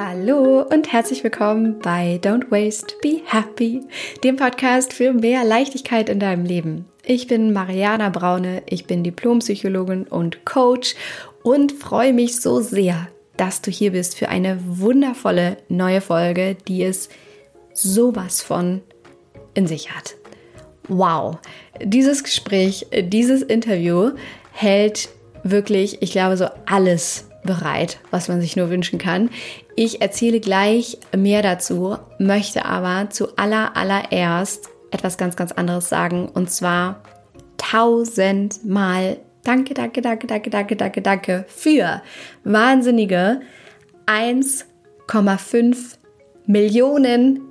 Hallo und herzlich willkommen bei Don't Waste, Be Happy, dem Podcast für mehr Leichtigkeit in deinem Leben. Ich bin Mariana Braune, ich bin Diplompsychologin und Coach und freue mich so sehr, dass du hier bist für eine wundervolle neue Folge, die es sowas von in sich hat. Wow, dieses Gespräch, dieses Interview hält wirklich, ich glaube, so alles bereit, was man sich nur wünschen kann. Ich erzähle gleich mehr dazu, möchte aber zu aller allererst etwas ganz, ganz anderes sagen und zwar tausendmal danke, danke, danke, danke, danke, danke, danke für wahnsinnige 1,5 Millionen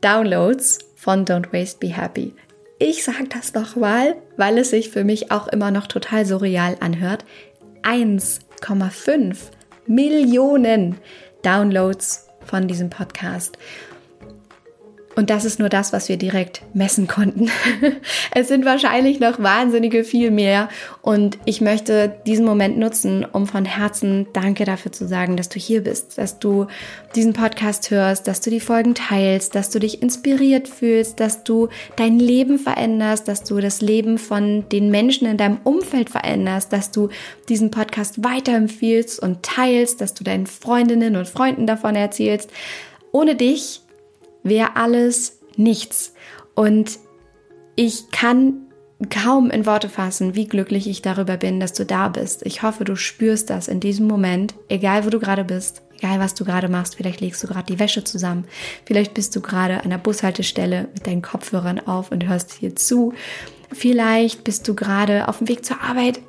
Downloads von Don't Waste Be Happy. Ich sage das nochmal, weil es sich für mich auch immer noch total surreal anhört. 1,5 Millionen Downloads von diesem Podcast. Und das ist nur das, was wir direkt messen konnten. es sind wahrscheinlich noch wahnsinnige viel mehr. Und ich möchte diesen Moment nutzen, um von Herzen Danke dafür zu sagen, dass du hier bist, dass du diesen Podcast hörst, dass du die Folgen teilst, dass du dich inspiriert fühlst, dass du dein Leben veränderst, dass du das Leben von den Menschen in deinem Umfeld veränderst, dass du diesen Podcast weiterempfiehlst und teilst, dass du deinen Freundinnen und Freunden davon erzählst. Ohne dich wäre alles nichts. Und ich kann kaum in Worte fassen, wie glücklich ich darüber bin, dass du da bist. Ich hoffe, du spürst das in diesem Moment, egal wo du gerade bist, egal was du gerade machst. Vielleicht legst du gerade die Wäsche zusammen. Vielleicht bist du gerade an der Bushaltestelle mit deinen Kopfhörern auf und hörst hier zu. Vielleicht bist du gerade auf dem Weg zur Arbeit.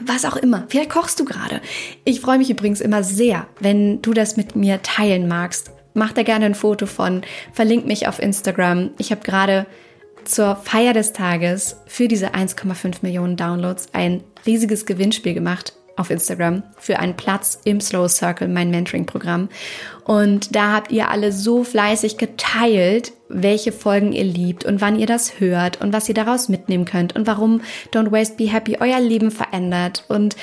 Was auch immer. Vielleicht kochst du gerade. Ich freue mich übrigens immer sehr, wenn du das mit mir teilen magst mach da gerne ein Foto von, verlink mich auf Instagram. Ich habe gerade zur Feier des Tages für diese 1,5 Millionen Downloads ein riesiges Gewinnspiel gemacht auf Instagram für einen Platz im Slow Circle, mein Mentoring-Programm. Und da habt ihr alle so fleißig geteilt, welche Folgen ihr liebt und wann ihr das hört und was ihr daraus mitnehmen könnt und warum Don't Waste Be Happy euer Leben verändert und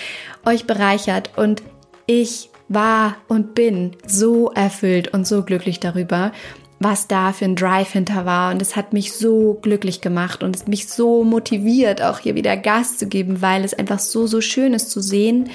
euch bereichert. Und ich war und bin so erfüllt und so glücklich darüber, was da für ein Drive hinter war. Und es hat mich so glücklich gemacht und es mich so motiviert, auch hier wieder Gas zu geben, weil es einfach so, so schön ist zu sehen,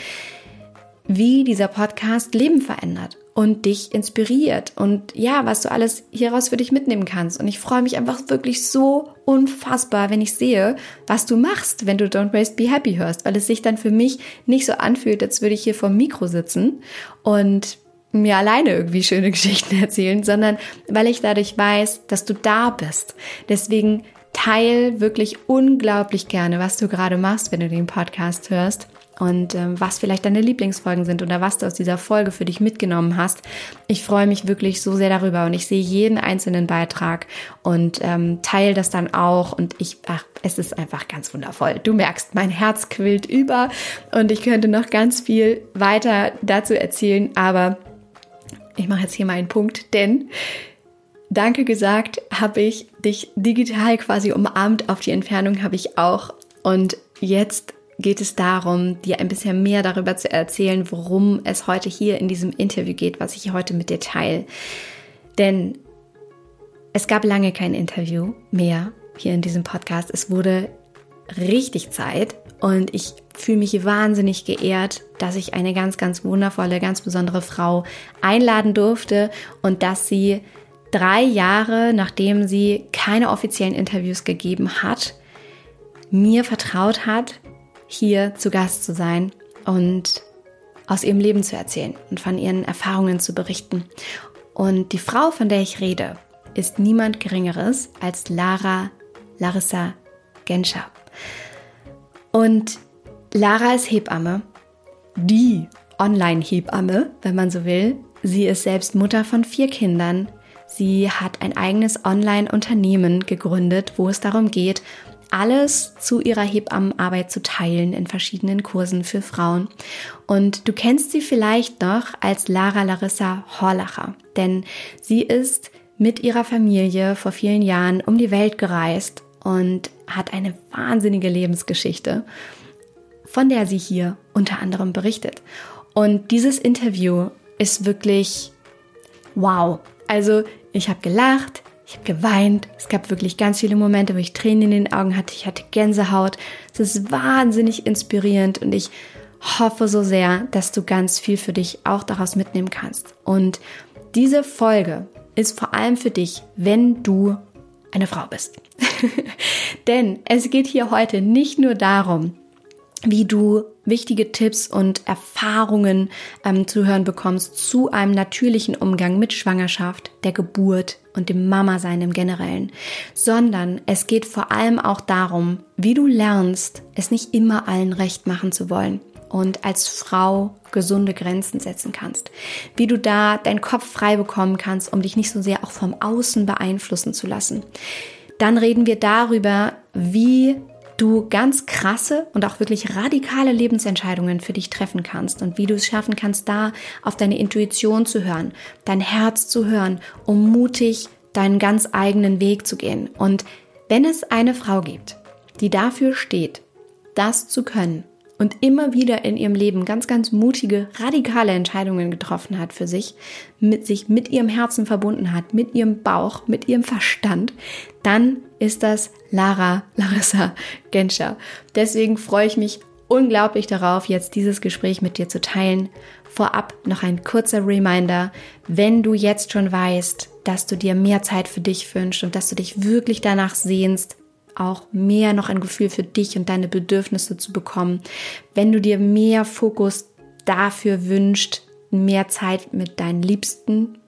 wie dieser Podcast Leben verändert und dich inspiriert und ja, was du alles hieraus für dich mitnehmen kannst. Und ich freue mich einfach wirklich so unfassbar, wenn ich sehe, was du machst, wenn du Don't Waste Be Happy hörst, weil es sich dann für mich nicht so anfühlt, als würde ich hier vom Mikro sitzen und mir alleine irgendwie schöne Geschichten erzählen, sondern weil ich dadurch weiß, dass du da bist. Deswegen teil wirklich unglaublich gerne, was du gerade machst, wenn du den Podcast hörst und ähm, was vielleicht deine Lieblingsfolgen sind oder was du aus dieser Folge für dich mitgenommen hast. Ich freue mich wirklich so sehr darüber und ich sehe jeden einzelnen Beitrag und ähm, teile das dann auch und ich, ach, es ist einfach ganz wundervoll. Du merkst, mein Herz quillt über und ich könnte noch ganz viel weiter dazu erzählen, aber ich mache jetzt hier mal einen Punkt, denn Danke gesagt habe ich dich digital quasi umarmt, auf die Entfernung habe ich auch und jetzt geht es darum, dir ein bisschen mehr darüber zu erzählen, worum es heute hier in diesem Interview geht, was ich heute mit dir teile. Denn es gab lange kein Interview mehr hier in diesem Podcast. Es wurde richtig Zeit und ich fühle mich wahnsinnig geehrt, dass ich eine ganz, ganz wundervolle, ganz besondere Frau einladen durfte und dass sie drei Jahre, nachdem sie keine offiziellen Interviews gegeben hat, mir vertraut hat, hier zu Gast zu sein und aus ihrem Leben zu erzählen und von ihren Erfahrungen zu berichten. Und die Frau, von der ich rede, ist niemand Geringeres als Lara Larissa Genscher. Und Lara ist Hebamme, die Online-Hebamme, wenn man so will. Sie ist selbst Mutter von vier Kindern. Sie hat ein eigenes Online-Unternehmen gegründet, wo es darum geht, alles zu ihrer Hebammenarbeit zu teilen in verschiedenen Kursen für Frauen. Und du kennst sie vielleicht noch als Lara Larissa Horlacher, denn sie ist mit ihrer Familie vor vielen Jahren um die Welt gereist und hat eine wahnsinnige Lebensgeschichte, von der sie hier unter anderem berichtet. Und dieses Interview ist wirklich wow. Also ich habe gelacht, ich habe geweint. Es gab wirklich ganz viele Momente, wo ich Tränen in den Augen hatte. Ich hatte Gänsehaut. Es ist wahnsinnig inspirierend und ich hoffe so sehr, dass du ganz viel für dich auch daraus mitnehmen kannst. Und diese Folge ist vor allem für dich, wenn du eine Frau bist. Denn es geht hier heute nicht nur darum, wie du wichtige Tipps und Erfahrungen ähm, zu hören bekommst zu einem natürlichen Umgang mit Schwangerschaft, der Geburt und dem Mama-Sein im Generellen, sondern es geht vor allem auch darum, wie du lernst, es nicht immer allen recht machen zu wollen und als Frau gesunde Grenzen setzen kannst. Wie du da deinen Kopf frei bekommen kannst, um dich nicht so sehr auch vom Außen beeinflussen zu lassen. Dann reden wir darüber, wie du ganz krasse und auch wirklich radikale Lebensentscheidungen für dich treffen kannst und wie du es schaffen kannst, da auf deine Intuition zu hören, dein Herz zu hören, um mutig deinen ganz eigenen Weg zu gehen. Und wenn es eine Frau gibt, die dafür steht, das zu können und immer wieder in ihrem Leben ganz, ganz mutige, radikale Entscheidungen getroffen hat für sich, mit sich mit ihrem Herzen verbunden hat, mit ihrem Bauch, mit ihrem Verstand, dann ist das Lara Larissa Genscher. Deswegen freue ich mich unglaublich darauf, jetzt dieses Gespräch mit dir zu teilen. Vorab noch ein kurzer Reminder, wenn du jetzt schon weißt, dass du dir mehr Zeit für dich wünschst und dass du dich wirklich danach sehnst, auch mehr noch ein Gefühl für dich und deine Bedürfnisse zu bekommen. Wenn du dir mehr Fokus dafür wünscht, mehr Zeit mit deinen Liebsten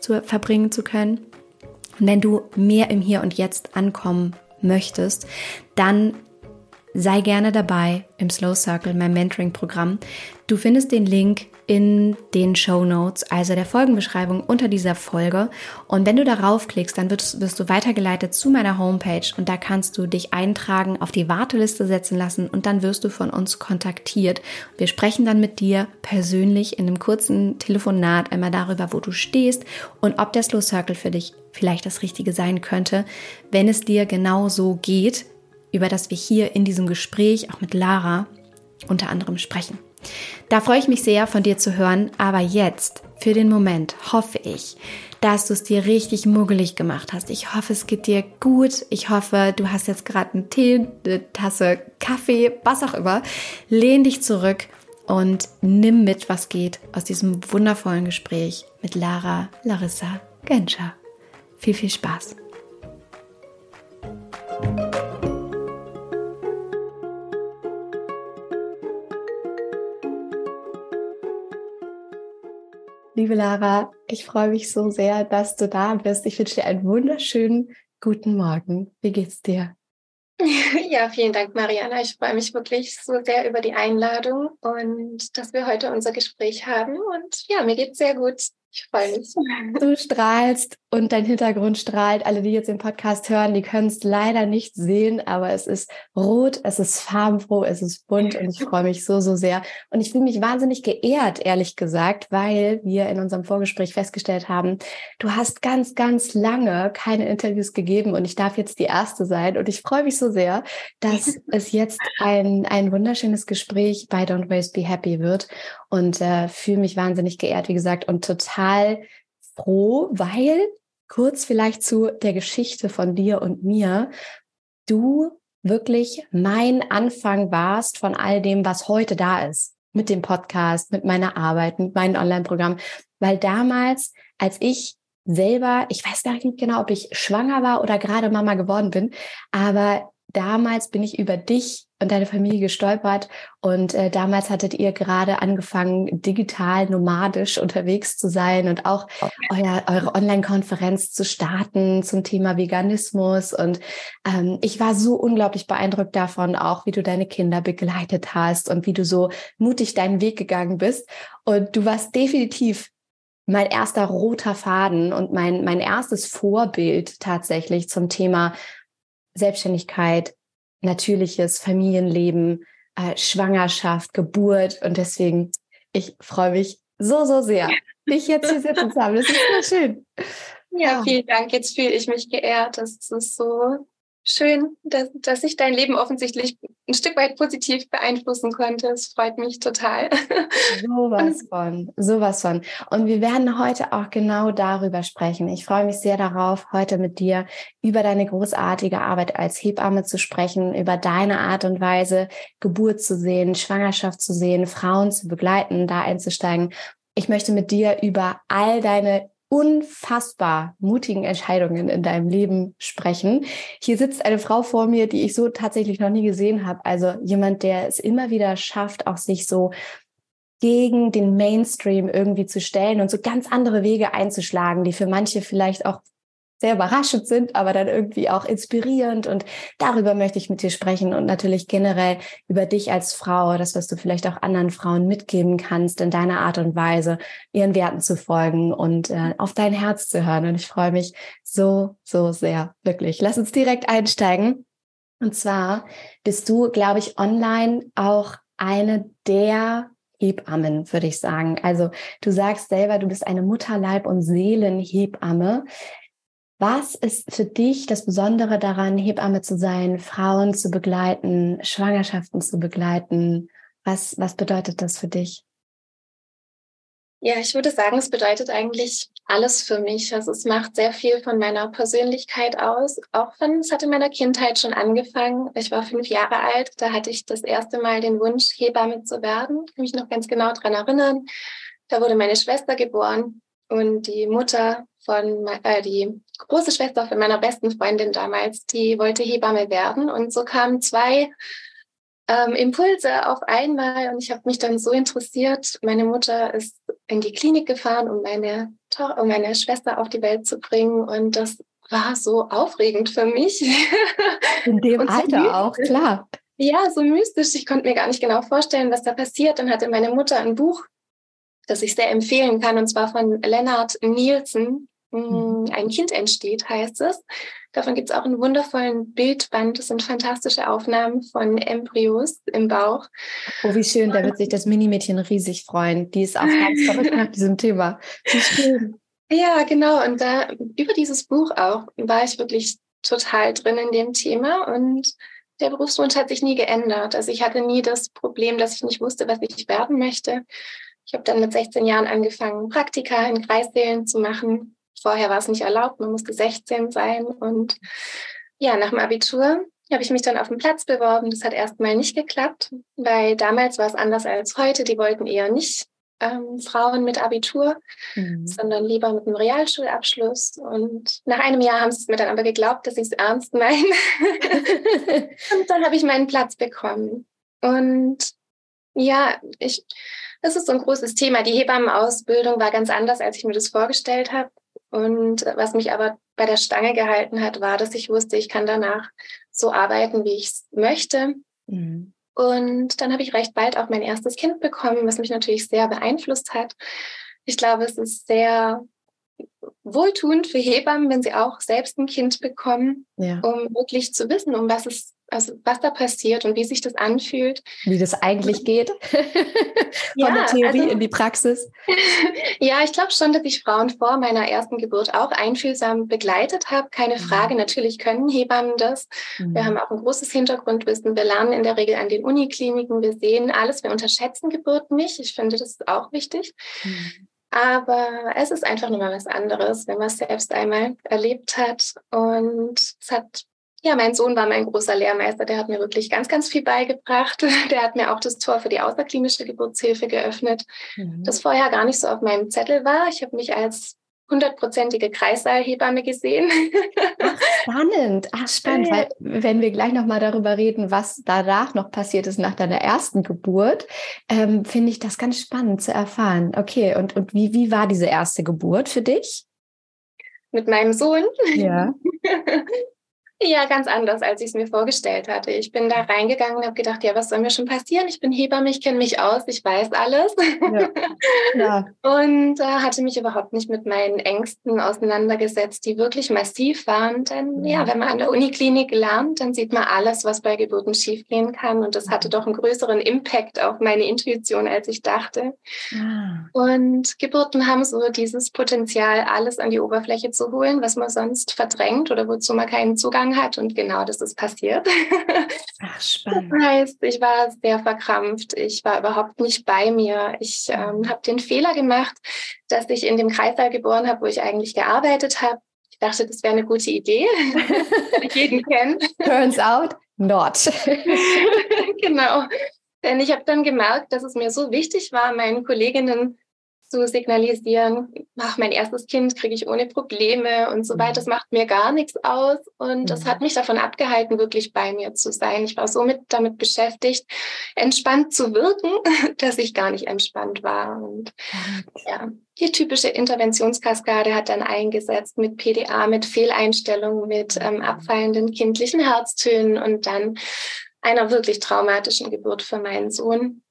zu verbringen zu können. Und wenn du mehr im Hier und Jetzt ankommen möchtest, dann sei gerne dabei im Slow Circle, mein Mentoring-Programm. Du findest den Link in den Show Notes, also der Folgenbeschreibung unter dieser Folge. Und wenn du darauf klickst, dann wirst, wirst, du weitergeleitet zu meiner Homepage und da kannst du dich eintragen, auf die Warteliste setzen lassen und dann wirst du von uns kontaktiert. Wir sprechen dann mit dir persönlich in einem kurzen Telefonat einmal darüber, wo du stehst und ob der Slow Circle für dich vielleicht das Richtige sein könnte, wenn es dir genau so geht, über das wir hier in diesem Gespräch auch mit Lara unter anderem sprechen. Da freue ich mich sehr, von dir zu hören, aber jetzt, für den Moment, hoffe ich, dass du es dir richtig muggelig gemacht hast. Ich hoffe, es geht dir gut. Ich hoffe, du hast jetzt gerade einen Tee, eine Tasse Kaffee, was auch immer. Lehn dich zurück und nimm mit, was geht aus diesem wundervollen Gespräch mit Lara Larissa Genscher. Viel, viel Spaß. Liebe Lara, ich freue mich so sehr, dass du da bist. Ich wünsche dir einen wunderschönen guten Morgen. Wie geht's dir? Ja, vielen Dank, Mariana. Ich freue mich wirklich so sehr über die Einladung und dass wir heute unser Gespräch haben. Und ja, mir geht's sehr gut. Ich freue mich. Du strahlst und dein Hintergrund strahlt. Alle, die jetzt den Podcast hören, die können es leider nicht sehen, aber es ist rot, es ist farbenfroh, es ist bunt und ich freue mich so, so sehr. Und ich fühle mich wahnsinnig geehrt, ehrlich gesagt, weil wir in unserem Vorgespräch festgestellt haben, du hast ganz, ganz lange keine Interviews gegeben und ich darf jetzt die erste sein. Und ich freue mich so sehr, dass es jetzt ein, ein wunderschönes Gespräch bei Don't Waste Be Happy wird und äh, fühle mich wahnsinnig geehrt, wie gesagt, und total froh, weil kurz vielleicht zu der Geschichte von dir und mir, du wirklich mein Anfang warst von all dem, was heute da ist, mit dem Podcast, mit meiner Arbeit, mit meinem Online-Programm, weil damals, als ich selber, ich weiß gar nicht genau, ob ich schwanger war oder gerade Mama geworden bin, aber damals bin ich über dich und deine Familie gestolpert und äh, damals hattet ihr gerade angefangen, digital nomadisch unterwegs zu sein und auch okay. euer, eure Online-Konferenz zu starten zum Thema Veganismus. Und ähm, ich war so unglaublich beeindruckt davon, auch wie du deine Kinder begleitet hast und wie du so mutig deinen Weg gegangen bist. Und du warst definitiv mein erster roter Faden und mein, mein erstes Vorbild tatsächlich zum Thema Selbstständigkeit, natürliches Familienleben, äh, Schwangerschaft, Geburt. Und deswegen, ich freue mich so, so sehr, dich jetzt hier sitzen zu haben. Das ist so schön. Ja, vielen Dank. Jetzt fühle ich mich geehrt. Das ist so schön, dass, dass ich dein Leben offensichtlich ein Stück weit positiv beeinflussen konnte. Es freut mich total. Sowas von, sowas von. Und wir werden heute auch genau darüber sprechen. Ich freue mich sehr darauf, heute mit dir über deine großartige Arbeit als Hebamme zu sprechen, über deine Art und Weise, Geburt zu sehen, Schwangerschaft zu sehen, Frauen zu begleiten, da einzusteigen. Ich möchte mit dir über all deine unfassbar mutigen Entscheidungen in deinem Leben sprechen. Hier sitzt eine Frau vor mir, die ich so tatsächlich noch nie gesehen habe. Also jemand, der es immer wieder schafft, auch sich so gegen den Mainstream irgendwie zu stellen und so ganz andere Wege einzuschlagen, die für manche vielleicht auch sehr überraschend sind, aber dann irgendwie auch inspirierend. Und darüber möchte ich mit dir sprechen und natürlich generell über dich als Frau, das, was du vielleicht auch anderen Frauen mitgeben kannst, in deiner Art und Weise, ihren Werten zu folgen und äh, auf dein Herz zu hören. Und ich freue mich so, so sehr, wirklich. Lass uns direkt einsteigen. Und zwar bist du, glaube ich, online auch eine der Hebammen, würde ich sagen. Also du sagst selber, du bist eine Mutterleib- und Seelenhebamme. Was ist für dich das Besondere daran, Hebamme zu sein, Frauen zu begleiten, Schwangerschaften zu begleiten? Was, was bedeutet das für dich? Ja, ich würde sagen, es bedeutet eigentlich alles für mich. Also es macht sehr viel von meiner Persönlichkeit aus, auch wenn es hat in meiner Kindheit schon angefangen. Ich war fünf Jahre alt, da hatte ich das erste Mal den Wunsch, Hebamme zu werden. Ich kann mich noch ganz genau daran erinnern. Da wurde meine Schwester geboren und die Mutter von, äh, die große Schwester von meiner besten Freundin damals, die wollte Hebamme werden. Und so kamen zwei ähm, Impulse auf einmal und ich habe mich dann so interessiert. Meine Mutter ist in die Klinik gefahren, um meine, um meine Schwester auf die Welt zu bringen. Und das war so aufregend für mich. In dem Alter so auch, klar. Ja, so mystisch. Ich konnte mir gar nicht genau vorstellen, was da passiert. Dann hatte meine Mutter ein Buch, das ich sehr empfehlen kann, und zwar von Lennart Nielsen. Mhm. Mm, ein Kind entsteht, heißt es. Davon gibt es auch einen wundervollen Bildband. Das sind fantastische Aufnahmen von Embryos im Bauch. Oh, wie schön. Da wird sich das Minimädchen riesig freuen. Die ist auch ganz verrückt nach diesem Thema. Wie schön. Ja, genau. Und da über dieses Buch auch war ich wirklich total drin in dem Thema und der Berufswunsch hat sich nie geändert. Also ich hatte nie das Problem, dass ich nicht wusste, was ich werden möchte. Ich habe dann mit 16 Jahren angefangen, Praktika in Kreissälen zu machen Vorher war es nicht erlaubt, man musste 16 sein. Und ja, nach dem Abitur habe ich mich dann auf den Platz beworben. Das hat erstmal nicht geklappt, weil damals war es anders als heute. Die wollten eher nicht ähm, Frauen mit Abitur, mhm. sondern lieber mit einem Realschulabschluss. Und nach einem Jahr haben sie es mir dann aber geglaubt, dass ich es ernst meine. und dann habe ich meinen Platz bekommen. Und ja, ich, das ist so ein großes Thema. Die Hebammenausbildung war ganz anders, als ich mir das vorgestellt habe. Und was mich aber bei der Stange gehalten hat, war, dass ich wusste, ich kann danach so arbeiten, wie ich es möchte. Mhm. Und dann habe ich recht bald auch mein erstes Kind bekommen, was mich natürlich sehr beeinflusst hat. Ich glaube, es ist sehr wohltuend für Hebammen, wenn sie auch selbst ein Kind bekommen, ja. um wirklich zu wissen, um was es also was da passiert und wie sich das anfühlt. Wie das eigentlich geht. Von ja, der Theorie also, in die Praxis. ja, ich glaube schon, dass ich Frauen vor meiner ersten Geburt auch einfühlsam begleitet habe. Keine mhm. Frage, natürlich können Hebammen das. Mhm. Wir haben auch ein großes Hintergrundwissen. Wir lernen in der Regel an den Unikliniken. Wir sehen alles. Wir unterschätzen Geburten nicht. Ich finde, das ist auch wichtig. Mhm. Aber es ist einfach nur mal was anderes, wenn man es selbst einmal erlebt hat. Und es hat ja, mein Sohn war mein großer Lehrmeister. Der hat mir wirklich ganz, ganz viel beigebracht. Der hat mir auch das Tor für die außerklinische Geburtshilfe geöffnet, mhm. das vorher gar nicht so auf meinem Zettel war. Ich habe mich als hundertprozentige Kreissaalhebamme gesehen. Ach, spannend, ach spannend, weil wenn wir gleich nochmal darüber reden, was danach noch passiert ist nach deiner ersten Geburt, ähm, finde ich das ganz spannend zu erfahren. Okay, und, und wie, wie war diese erste Geburt für dich? Mit meinem Sohn? Ja. Ja, ganz anders, als ich es mir vorgestellt hatte. Ich bin da reingegangen und habe gedacht, ja, was soll mir schon passieren? Ich bin Hebamme, ich kenne mich aus, ich weiß alles. Ja. ja. und äh, hatte mich überhaupt nicht mit meinen Ängsten auseinandergesetzt, die wirklich massiv waren. Denn ja, ja wenn man an der Uniklinik lernt, dann sieht man alles, was bei Geburten schiefgehen kann. Und das hatte doch einen größeren Impact auf meine Intuition, als ich dachte. Ah. Und Geburten haben so dieses Potenzial, alles an die Oberfläche zu holen, was man sonst verdrängt oder wozu man keinen Zugang angefangen hat und genau das ist passiert. Ach, spannend. Das heißt, ich war sehr verkrampft, ich war überhaupt nicht bei mir. Ich ähm, habe den Fehler gemacht, dass ich in dem Kreißsaal geboren habe, wo ich eigentlich gearbeitet habe. Ich dachte, das wäre eine gute Idee, ich jeden kenne. Turns out not. genau. Denn ich habe dann gemerkt, dass es mir so wichtig war, meinen Kolleginnen zu signalisieren, ach, mein erstes Kind kriege ich ohne Probleme und so weiter. Das macht mir gar nichts aus. Und das hat mich davon abgehalten, wirklich bei mir zu sein. Ich war somit damit beschäftigt, entspannt zu wirken, dass ich gar nicht entspannt war. Und ja, die typische Interventionskaskade hat dann eingesetzt mit PDA, mit Fehleinstellungen, mit ähm, abfallenden kindlichen Herztönen und dann einer wirklich traumatischen Geburt für meinen Sohn.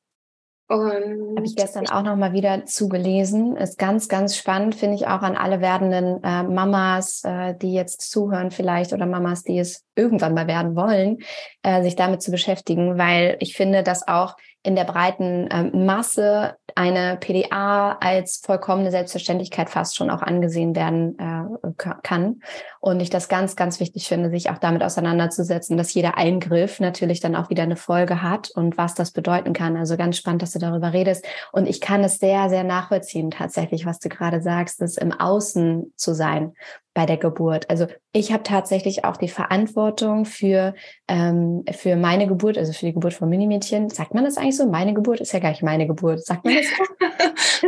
Und habe ich gestern auch noch mal wieder zugelesen. Ist ganz, ganz spannend, finde ich auch an alle werdenden äh, Mamas, äh, die jetzt zuhören vielleicht oder Mamas, die es irgendwann mal werden wollen, äh, sich damit zu beschäftigen, weil ich finde, dass auch in der breiten ähm, Masse eine PDA als vollkommene Selbstverständlichkeit fast schon auch angesehen werden äh, kann. Und ich das ganz, ganz wichtig finde, sich auch damit auseinanderzusetzen, dass jeder Eingriff natürlich dann auch wieder eine Folge hat und was das bedeuten kann. Also ganz spannend, dass du darüber redest. Und ich kann es sehr, sehr nachvollziehen tatsächlich, was du gerade sagst, das im Außen zu sein bei der Geburt. Also ich habe tatsächlich auch die Verantwortung für, ähm, für meine Geburt, also für die Geburt von Minimädchen. Sagt man das eigentlich so? Meine Geburt ist ja gar nicht meine Geburt. Sagt man das so?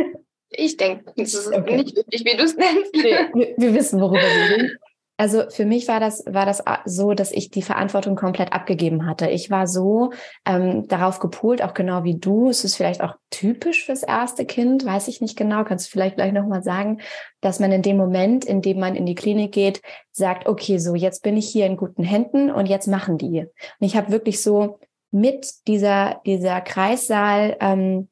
ich denke, das ist okay. nicht wirklich, wie du es nennst. wir, wir, wissen, worüber wir reden. Also für mich war das, war das so, dass ich die Verantwortung komplett abgegeben hatte. Ich war so ähm, darauf gepolt, auch genau wie du. Es ist vielleicht auch typisch fürs erste Kind, weiß ich nicht genau. Kannst du vielleicht gleich nochmal sagen, dass man in dem Moment, in dem man in die Klinik geht, sagt, okay, so jetzt bin ich hier in guten Händen und jetzt machen die. Und ich habe wirklich so mit dieser, dieser Kreissaal, ähm,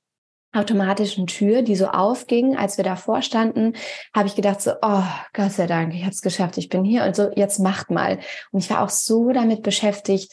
automatischen Tür, die so aufging, als wir davor standen, habe ich gedacht so, oh, Gott sei Dank, ich habe es geschafft, ich bin hier und so, jetzt macht mal. Und ich war auch so damit beschäftigt,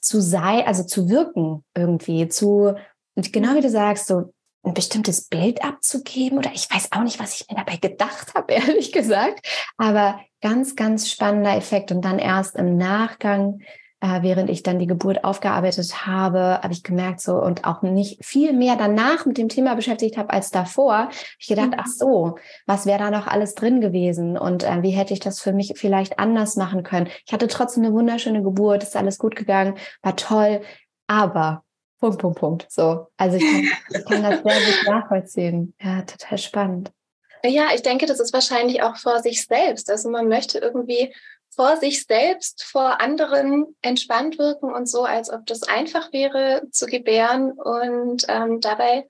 zu sein, also zu wirken irgendwie, zu, genau wie du sagst, so ein bestimmtes Bild abzugeben oder ich weiß auch nicht, was ich mir dabei gedacht habe, ehrlich gesagt, aber ganz, ganz spannender Effekt und dann erst im Nachgang äh, während ich dann die Geburt aufgearbeitet habe, habe ich gemerkt so und auch nicht viel mehr danach mit dem Thema beschäftigt habe als davor. Ich gedacht, mhm. ach so, was wäre da noch alles drin gewesen und äh, wie hätte ich das für mich vielleicht anders machen können? Ich hatte trotzdem eine wunderschöne Geburt, ist alles gut gegangen, war toll, aber Punkt, Punkt, Punkt. So, also ich kann, ich kann das sehr gut nachvollziehen. Ja, total spannend. Ja, ich denke, das ist wahrscheinlich auch vor sich selbst. Also man möchte irgendwie vor sich selbst, vor anderen entspannt wirken und so, als ob das einfach wäre zu gebären. Und ähm, dabei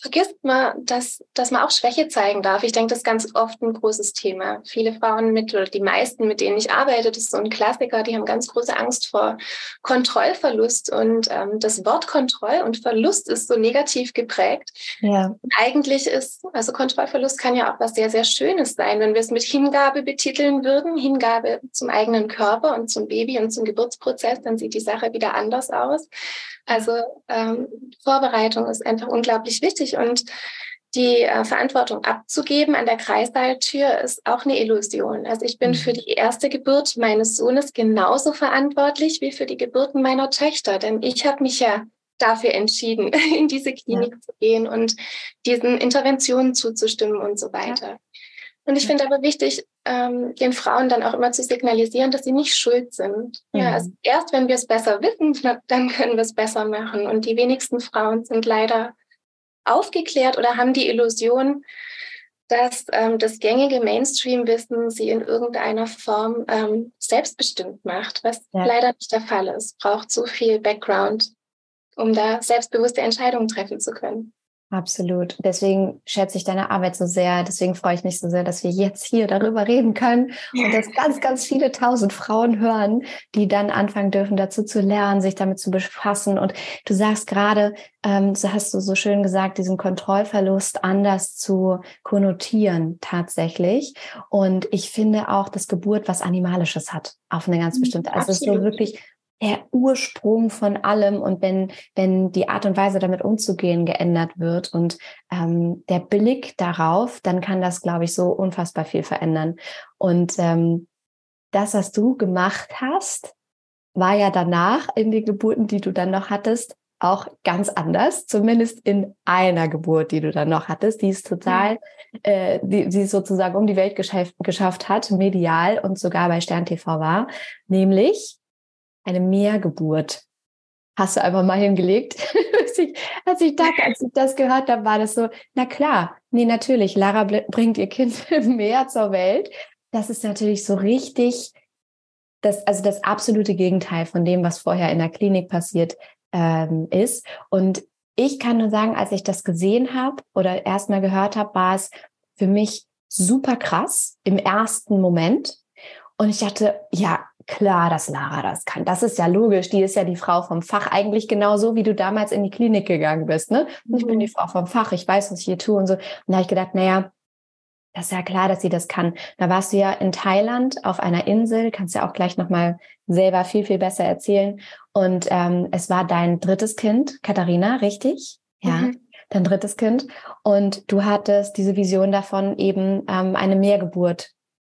vergisst man, dass, dass man auch Schwäche zeigen darf. Ich denke, das ist ganz oft ein großes Thema. Viele Frauen mit, oder die meisten, mit denen ich arbeite, das ist so ein Klassiker, die haben ganz große Angst vor Kontrollverlust. Und ähm, das Wort Kontroll und Verlust ist so negativ geprägt. Ja. Eigentlich ist, also Kontrollverlust kann ja auch was sehr, sehr Schönes sein, wenn wir es mit Hingabe betiteln würden. Hingabe zum eigenen Körper und zum Baby und zum Geburtsprozess, dann sieht die Sache wieder anders aus. Also ähm, Vorbereitung ist einfach unglaublich wichtig und die äh, Verantwortung abzugeben an der Kreissaaltür ist auch eine Illusion. Also ich bin mhm. für die erste Geburt meines Sohnes genauso verantwortlich wie für die Geburten meiner Töchter, denn ich habe mich ja dafür entschieden, in diese Klinik ja. zu gehen und diesen Interventionen zuzustimmen und so weiter. Ja. Und ich finde aber wichtig, ähm, den Frauen dann auch immer zu signalisieren, dass sie nicht schuld sind. Mhm. Ja, also erst wenn wir es besser wissen, dann können wir es besser machen. Und die wenigsten Frauen sind leider aufgeklärt oder haben die Illusion, dass ähm, das gängige Mainstream-Wissen sie in irgendeiner Form ähm, selbstbestimmt macht, was ja. leider nicht der Fall ist. Braucht so viel Background, um da selbstbewusste Entscheidungen treffen zu können. Absolut. Deswegen schätze ich deine Arbeit so sehr. Deswegen freue ich mich so sehr, dass wir jetzt hier darüber reden können und dass ganz, ganz viele tausend Frauen hören, die dann anfangen dürfen, dazu zu lernen, sich damit zu befassen. Und du sagst gerade, ähm, so hast du so schön gesagt, diesen Kontrollverlust anders zu konnotieren tatsächlich. Und ich finde auch, dass Geburt was Animalisches hat, auf eine ganz mhm, bestimmte. Also es ist so wirklich der Ursprung von allem und wenn, wenn die Art und Weise damit umzugehen geändert wird und ähm, der Blick darauf, dann kann das, glaube ich, so unfassbar viel verändern. Und ähm, das, was du gemacht hast, war ja danach in den Geburten, die du dann noch hattest, auch ganz anders, zumindest in einer Geburt, die du dann noch hattest, die es total, äh, die, die sozusagen um die Welt geschafft, geschafft hat, medial und sogar bei Stern TV war, nämlich eine Mehrgeburt. Hast du einfach mal hingelegt? als, ich, als ich dachte, als ich das gehört habe, war das so, na klar, nee, natürlich, Lara bringt ihr Kind mehr zur Welt. Das ist natürlich so richtig, das, also das absolute Gegenteil von dem, was vorher in der Klinik passiert ähm, ist. Und ich kann nur sagen, als ich das gesehen habe oder erstmal gehört habe, war es für mich super krass im ersten Moment. Und ich dachte, ja, klar, dass Lara das kann. Das ist ja logisch. Die ist ja die Frau vom Fach. Eigentlich genauso, wie du damals in die Klinik gegangen bist. Ne? Mhm. Ich bin die mhm. Frau vom Fach. Ich weiß, was ich hier tue und so. Und da habe ich gedacht, naja, das ist ja klar, dass sie das kann. Da warst du ja in Thailand auf einer Insel, kannst ja auch gleich nochmal selber viel, viel besser erzählen. Und ähm, es war dein drittes Kind, Katharina, richtig? Ja, mhm. dein drittes Kind. Und du hattest diese Vision davon, eben ähm, eine Mehrgeburt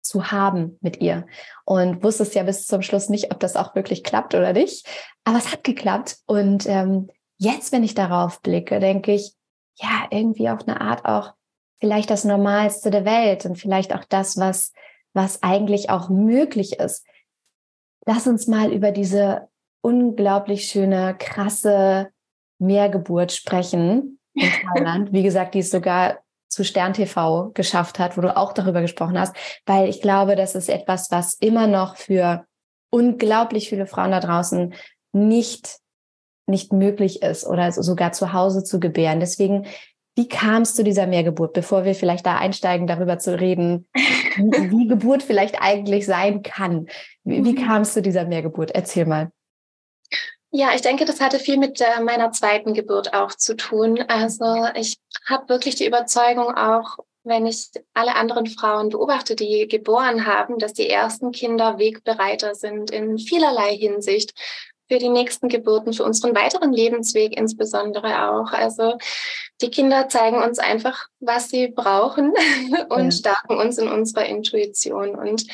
zu haben mit ihr. Und wusstest ja bis zum Schluss nicht, ob das auch wirklich klappt oder nicht. Aber es hat geklappt. Und ähm, jetzt, wenn ich darauf blicke, denke ich, ja, irgendwie auf eine Art auch vielleicht das Normalste der Welt und vielleicht auch das, was, was eigentlich auch möglich ist. Lass uns mal über diese unglaublich schöne, krasse Mehrgeburt sprechen in Thailand. Wie gesagt, die es sogar zu Stern TV geschafft hat, wo du auch darüber gesprochen hast, weil ich glaube, das ist etwas, was immer noch für unglaublich viele Frauen da draußen nicht nicht möglich ist oder sogar zu Hause zu gebären. Deswegen wie kam es zu dieser Mehrgeburt, bevor wir vielleicht da einsteigen, darüber zu reden, wie, wie Geburt vielleicht eigentlich sein kann? Wie, wie mhm. kam es zu dieser Mehrgeburt? Erzähl mal. Ja, ich denke, das hatte viel mit äh, meiner zweiten Geburt auch zu tun. Also ich habe wirklich die Überzeugung auch, wenn ich alle anderen Frauen beobachte, die geboren haben, dass die ersten Kinder Wegbereiter sind in vielerlei Hinsicht für die nächsten Geburten, für unseren weiteren Lebensweg insbesondere auch. Also die Kinder zeigen uns einfach, was sie brauchen und ja. stärken uns in unserer Intuition. Und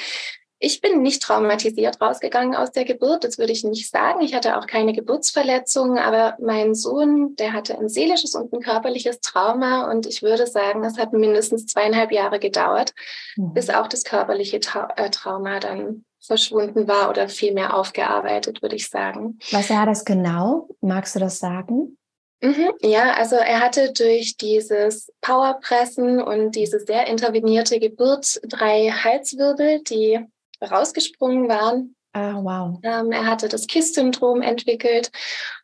ich bin nicht traumatisiert rausgegangen aus der Geburt, das würde ich nicht sagen. Ich hatte auch keine Geburtsverletzungen, aber mein Sohn, der hatte ein seelisches und ein körperliches Trauma und ich würde sagen, es hat mindestens zweieinhalb Jahre gedauert, mhm. bis auch das körperliche Tra äh, Trauma dann verschwunden war oder viel mehr aufgearbeitet, würde ich sagen. Was war das genau? Magst du das sagen? Mhm, ja, also er hatte durch dieses Powerpressen und diese sehr intervenierte Geburt drei Halswirbel, die rausgesprungen waren. Ah, wow. Ähm, er hatte das KISS-Syndrom entwickelt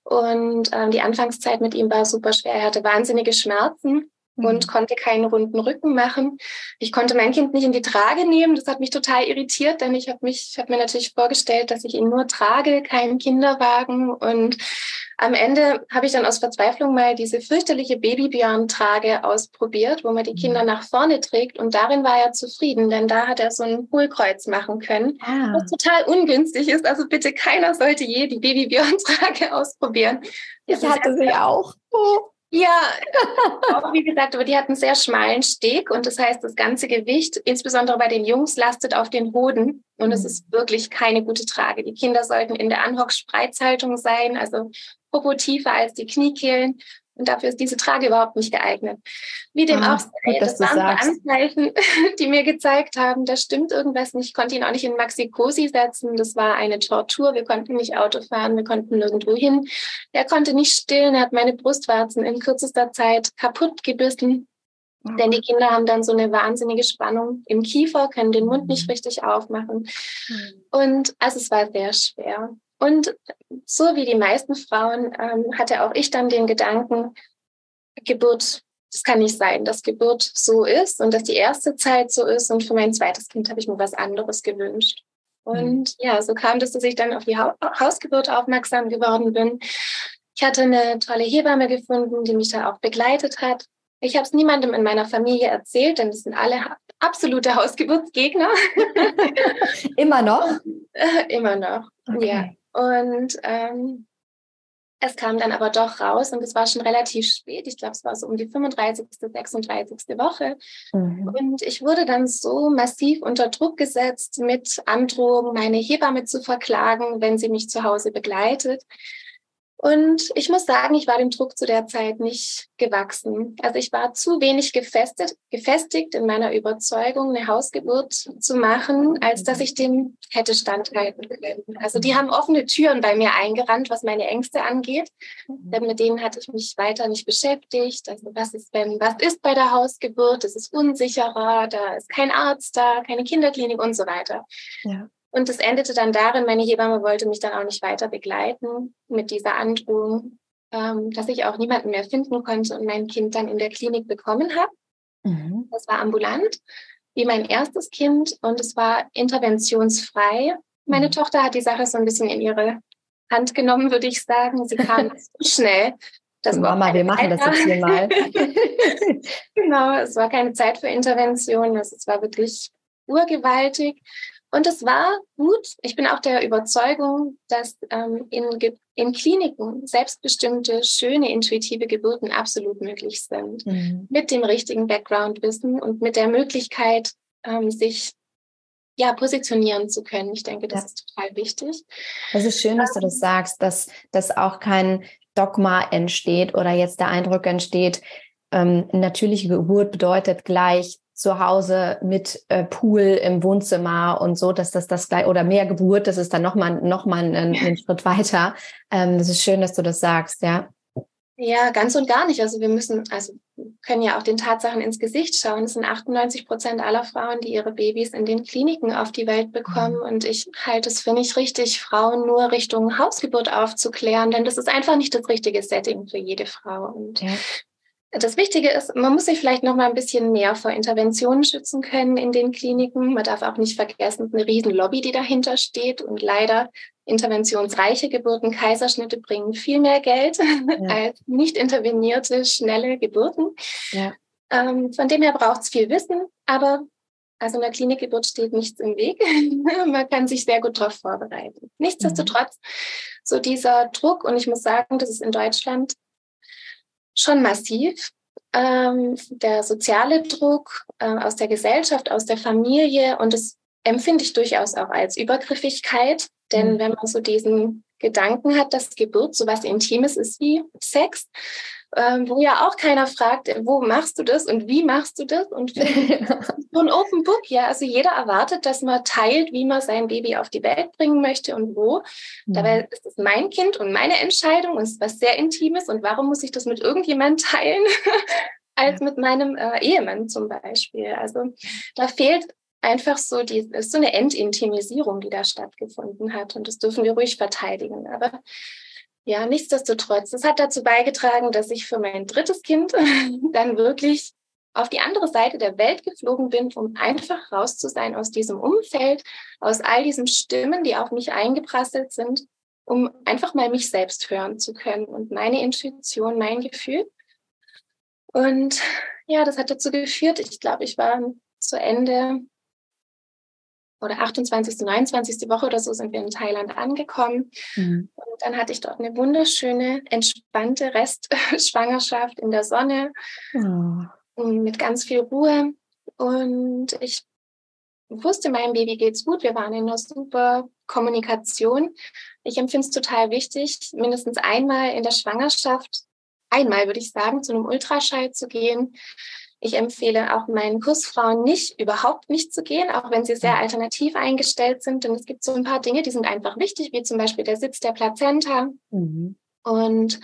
und ähm, die Anfangszeit mit ihm war super schwer. Er hatte wahnsinnige Schmerzen und mhm. konnte keinen runden Rücken machen. Ich konnte mein Kind nicht in die Trage nehmen. Das hat mich total irritiert, denn ich habe mich, habe mir natürlich vorgestellt, dass ich ihn nur trage, keinen Kinderwagen. Und am Ende habe ich dann aus Verzweiflung mal diese fürchterliche Babybjörn-Trage ausprobiert, wo man die Kinder mhm. nach vorne trägt. Und darin war er zufrieden, denn da hat er so ein Hohlkreuz machen können, ah. was total ungünstig ist. Also bitte keiner sollte je die Babybjörn-Trage ausprobieren. Ich hatte sie auch. Oh. Ja, auch wie gesagt, aber die hat einen sehr schmalen Steg und das heißt, das ganze Gewicht, insbesondere bei den Jungs, lastet auf den Hoden und es mhm. ist wirklich keine gute Trage. Die Kinder sollten in der Anhock-Spreizhaltung sein, also Popo tiefer als die Kniekehlen und dafür ist diese Trage überhaupt nicht geeignet. Wie dem ah, auch sei, das waren Anzeichen, die mir gezeigt haben, da stimmt irgendwas nicht. Ich konnte ihn auch nicht in Maxi-Cosi setzen. Das war eine Tortur. Wir konnten nicht Auto fahren, wir konnten nirgendwo hin. Er konnte nicht stillen, er hat meine Brustwarzen in kürzester Zeit kaputt gebissen. Mhm. Denn die Kinder haben dann so eine wahnsinnige Spannung im Kiefer, können den Mund nicht mhm. richtig aufmachen. Mhm. Und also es war sehr schwer. Und so wie die meisten Frauen ähm, hatte auch ich dann den Gedanken, Geburt, das kann nicht sein, dass Geburt so ist und dass die erste Zeit so ist. Und für mein zweites Kind habe ich mir was anderes gewünscht. Und mhm. ja, so kam das, dass ich dann auf die ha Hausgeburt aufmerksam geworden bin. Ich hatte eine tolle Hebamme gefunden, die mich da auch begleitet hat. Ich habe es niemandem in meiner Familie erzählt, denn das sind alle absolute Hausgeburtsgegner. Immer noch? Immer noch, okay. ja. Und ähm, es kam dann aber doch raus und es war schon relativ spät. Ich glaube, es war so um die 35., 36. Woche. Mhm. Und ich wurde dann so massiv unter Druck gesetzt mit Androhung, meine Hebamme zu verklagen, wenn sie mich zu Hause begleitet. Und ich muss sagen, ich war dem Druck zu der Zeit nicht gewachsen. Also ich war zu wenig gefestigt, gefestigt in meiner Überzeugung, eine Hausgeburt zu machen, als dass ich dem hätte standhalten können. Also die haben offene Türen bei mir eingerannt, was meine Ängste angeht. Denn mit denen hatte ich mich weiter nicht beschäftigt. Also was ist, wenn, was ist bei der Hausgeburt? Es ist unsicherer, da ist kein Arzt da, keine Kinderklinik und so weiter. Ja. Und es endete dann darin, meine Hebamme wollte mich dann auch nicht weiter begleiten mit dieser Androhung, ähm, dass ich auch niemanden mehr finden konnte und mein Kind dann in der Klinik bekommen habe. Mhm. Das war ambulant, wie mein erstes Kind und es war interventionsfrei. Meine mhm. Tochter hat die Sache so ein bisschen in ihre Hand genommen, würde ich sagen. Sie kam so schnell. Das Mama, wir machen das jetzt hier mal. genau, es war keine Zeit für Intervention. Es war wirklich urgewaltig. Und es war gut. Ich bin auch der Überzeugung, dass ähm, in, in Kliniken selbstbestimmte, schöne, intuitive Geburten absolut möglich sind. Mhm. Mit dem richtigen Background-Wissen und mit der Möglichkeit, ähm, sich ja, positionieren zu können. Ich denke, das ja. ist total wichtig. Es ist schön, dass du das ähm, sagst, dass, dass auch kein Dogma entsteht oder jetzt der Eindruck entsteht, ähm, natürliche Geburt bedeutet gleich zu Hause mit äh, Pool im Wohnzimmer und so, dass das das gleich oder mehr Geburt, das ist dann nochmal noch mal einen, einen Schritt weiter. Ähm, das ist schön, dass du das sagst, ja. Ja, ganz und gar nicht. Also wir müssen, also können ja auch den Tatsachen ins Gesicht schauen. Es sind 98 Prozent aller Frauen, die ihre Babys in den Kliniken auf die Welt bekommen. Mhm. Und ich halte es für nicht richtig, Frauen nur Richtung Hausgeburt aufzuklären, denn das ist einfach nicht das richtige Setting für jede Frau. Und ja. Das Wichtige ist, man muss sich vielleicht noch mal ein bisschen mehr vor Interventionen schützen können in den Kliniken. Man darf auch nicht vergessen, eine riesen Lobby, die dahinter steht. Und leider interventionsreiche Geburten, Kaiserschnitte bringen viel mehr Geld ja. als nicht intervenierte, schnelle Geburten. Ja. Ähm, von dem her braucht es viel Wissen, aber also einer Klinikgeburt steht nichts im Weg. man kann sich sehr gut darauf vorbereiten. Nichtsdestotrotz, mhm. so dieser Druck, und ich muss sagen, das ist in Deutschland schon massiv. Ähm, der soziale Druck äh, aus der Gesellschaft, aus der Familie und das empfinde ich durchaus auch als Übergriffigkeit, denn mhm. wenn man so diesen Gedanken hat, dass Geburt so was Intimes ist wie Sex, ähm, wo ja auch keiner fragt, wo machst du das und wie machst du das? Und so ein Open Book, ja, also jeder erwartet, dass man teilt, wie man sein Baby auf die Welt bringen möchte und wo. Mhm. Dabei ist es mein Kind und meine Entscheidung und es ist was sehr Intimes und warum muss ich das mit irgendjemandem teilen? als mit meinem äh, Ehemann zum Beispiel. Also da fehlt einfach so die, ist so eine Entintimisierung, die da stattgefunden hat. Und das dürfen wir ruhig verteidigen. Aber ja, nichtsdestotrotz, das hat dazu beigetragen, dass ich für mein drittes Kind dann wirklich auf die andere Seite der Welt geflogen bin, um einfach raus zu sein aus diesem Umfeld, aus all diesen Stimmen, die auf mich eingeprasselt sind, um einfach mal mich selbst hören zu können und meine Intuition, mein Gefühl. Und ja, das hat dazu geführt, ich glaube, ich war zu Ende oder 28., 29. Woche oder so sind wir in Thailand angekommen. Mhm. Und dann hatte ich dort eine wunderschöne, entspannte Restschwangerschaft in der Sonne oh. mit ganz viel Ruhe. Und ich wusste, meinem Baby geht's gut. Wir waren in einer super Kommunikation. Ich empfinde es total wichtig, mindestens einmal in der Schwangerschaft, einmal würde ich sagen, zu einem Ultraschall zu gehen, ich empfehle auch meinen Kursfrauen nicht, überhaupt nicht zu gehen, auch wenn sie sehr mhm. alternativ eingestellt sind. Denn es gibt so ein paar Dinge, die sind einfach wichtig, wie zum Beispiel der Sitz der Plazenta. Mhm. Und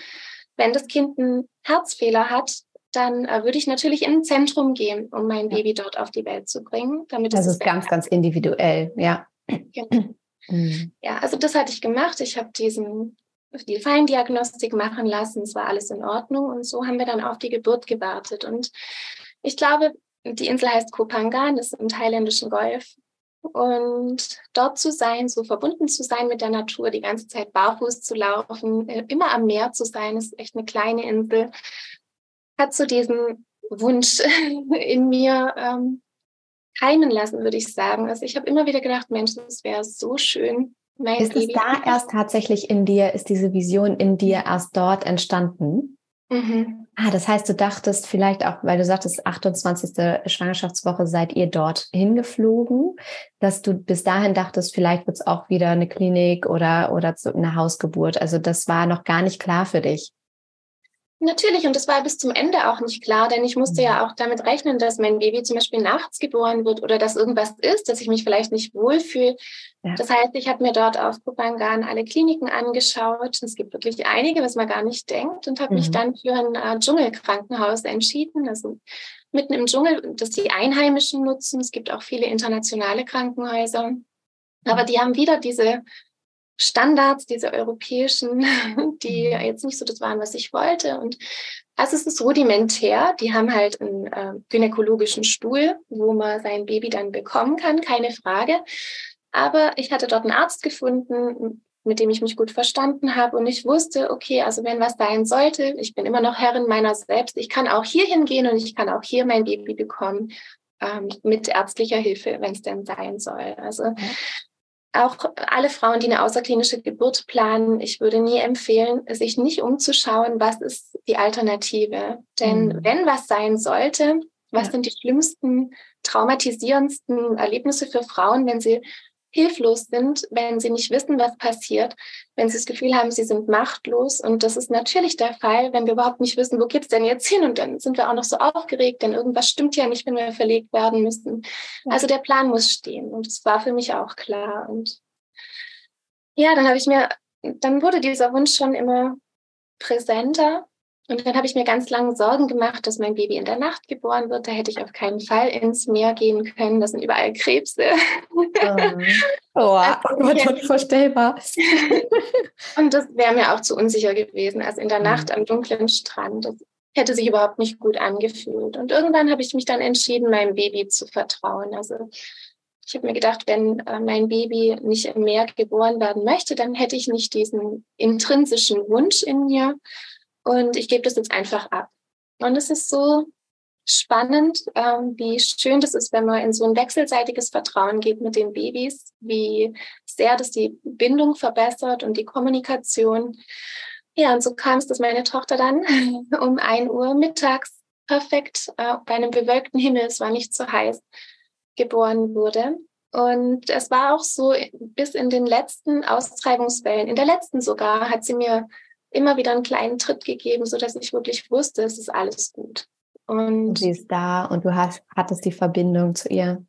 wenn das Kind einen Herzfehler hat, dann äh, würde ich natürlich in ein Zentrum gehen, um mein ja. Baby dort auf die Welt zu bringen. Damit das ist ganz, ganz individuell, ja. Genau. Mhm. Ja, also das hatte ich gemacht. Ich habe diesen die Feindiagnostik machen lassen. Es war alles in Ordnung. Und so haben wir dann auf die Geburt gewartet. Und ich glaube, die Insel heißt Kopangan, ist im thailändischen Golf. Und dort zu sein, so verbunden zu sein mit der Natur, die ganze Zeit barfuß zu laufen, äh, immer am Meer zu sein, ist echt eine kleine Insel, hat so diesen Wunsch in mir ähm, keimen lassen, würde ich sagen. Also ich habe immer wieder gedacht, Mensch, es wäre so schön, mein. Ist es da erst tatsächlich in dir, ist diese Vision in dir erst dort entstanden? Mhm. Ah, das heißt, du dachtest vielleicht auch, weil du sagtest, 28. Schwangerschaftswoche seid ihr dort hingeflogen, dass du bis dahin dachtest, vielleicht wird es auch wieder eine Klinik oder, oder eine Hausgeburt. Also das war noch gar nicht klar für dich. Natürlich, und das war bis zum Ende auch nicht klar, denn ich musste ja mhm. auch damit rechnen, dass mein Baby zum Beispiel nachts geboren wird oder dass irgendwas ist, dass ich mich vielleicht nicht wohlfühle. Ja. Das heißt, ich habe mir dort auf Kupangan alle Kliniken angeschaut. Es gibt wirklich einige, was man gar nicht denkt, und habe mhm. mich dann für ein äh, Dschungelkrankenhaus entschieden. Also mitten im Dschungel, das die Einheimischen nutzen. Es gibt auch viele internationale Krankenhäuser. Aber mhm. die haben wieder diese Standards, diese europäischen, die mhm. jetzt nicht so das waren, was ich wollte. Und also es ist rudimentär. Die haben halt einen äh, gynäkologischen Stuhl, wo man sein Baby dann bekommen kann, keine Frage. Aber ich hatte dort einen Arzt gefunden, mit dem ich mich gut verstanden habe. Und ich wusste, okay, also wenn was sein sollte, ich bin immer noch Herrin meiner selbst. Ich kann auch hier hingehen und ich kann auch hier mein Baby bekommen ähm, mit ärztlicher Hilfe, wenn es denn sein soll. Also auch alle Frauen, die eine außerklinische Geburt planen, ich würde nie empfehlen, sich nicht umzuschauen, was ist die Alternative. Denn mhm. wenn was sein sollte, was ja. sind die schlimmsten, traumatisierendsten Erlebnisse für Frauen, wenn sie hilflos sind, wenn sie nicht wissen, was passiert, wenn sie das Gefühl haben, sie sind machtlos. Und das ist natürlich der Fall, wenn wir überhaupt nicht wissen, wo geht's denn jetzt hin? Und dann sind wir auch noch so aufgeregt, denn irgendwas stimmt ja nicht, wenn wir verlegt werden müssen. Also der Plan muss stehen. Und das war für mich auch klar. Und ja, dann habe ich mir, dann wurde dieser Wunsch schon immer präsenter. Und dann habe ich mir ganz lange Sorgen gemacht, dass mein Baby in der Nacht geboren wird. Da hätte ich auf keinen Fall ins Meer gehen können. Das sind überall Krebse. Oh, oh, also, unvorstellbar. Und das wäre mir auch zu unsicher gewesen. Also in der mhm. Nacht am dunklen Strand. Das hätte sich überhaupt nicht gut angefühlt. Und irgendwann habe ich mich dann entschieden, meinem Baby zu vertrauen. Also ich habe mir gedacht, wenn äh, mein Baby nicht im Meer geboren werden möchte, dann hätte ich nicht diesen intrinsischen Wunsch in mir und ich gebe das jetzt einfach ab. Und es ist so spannend, ähm, wie schön das ist, wenn man in so ein wechselseitiges Vertrauen geht mit den Babys, wie sehr das die Bindung verbessert und die Kommunikation. Ja, und so kam es, dass meine Tochter dann um ein Uhr mittags perfekt äh, bei einem bewölkten Himmel, es war nicht zu heiß, geboren wurde. Und es war auch so bis in den letzten Austreibungswellen, in der letzten sogar, hat sie mir immer wieder einen kleinen Tritt gegeben, so dass ich wirklich wusste, es ist alles gut. Und, und sie ist da und du hast, hattest die Verbindung zu ihr.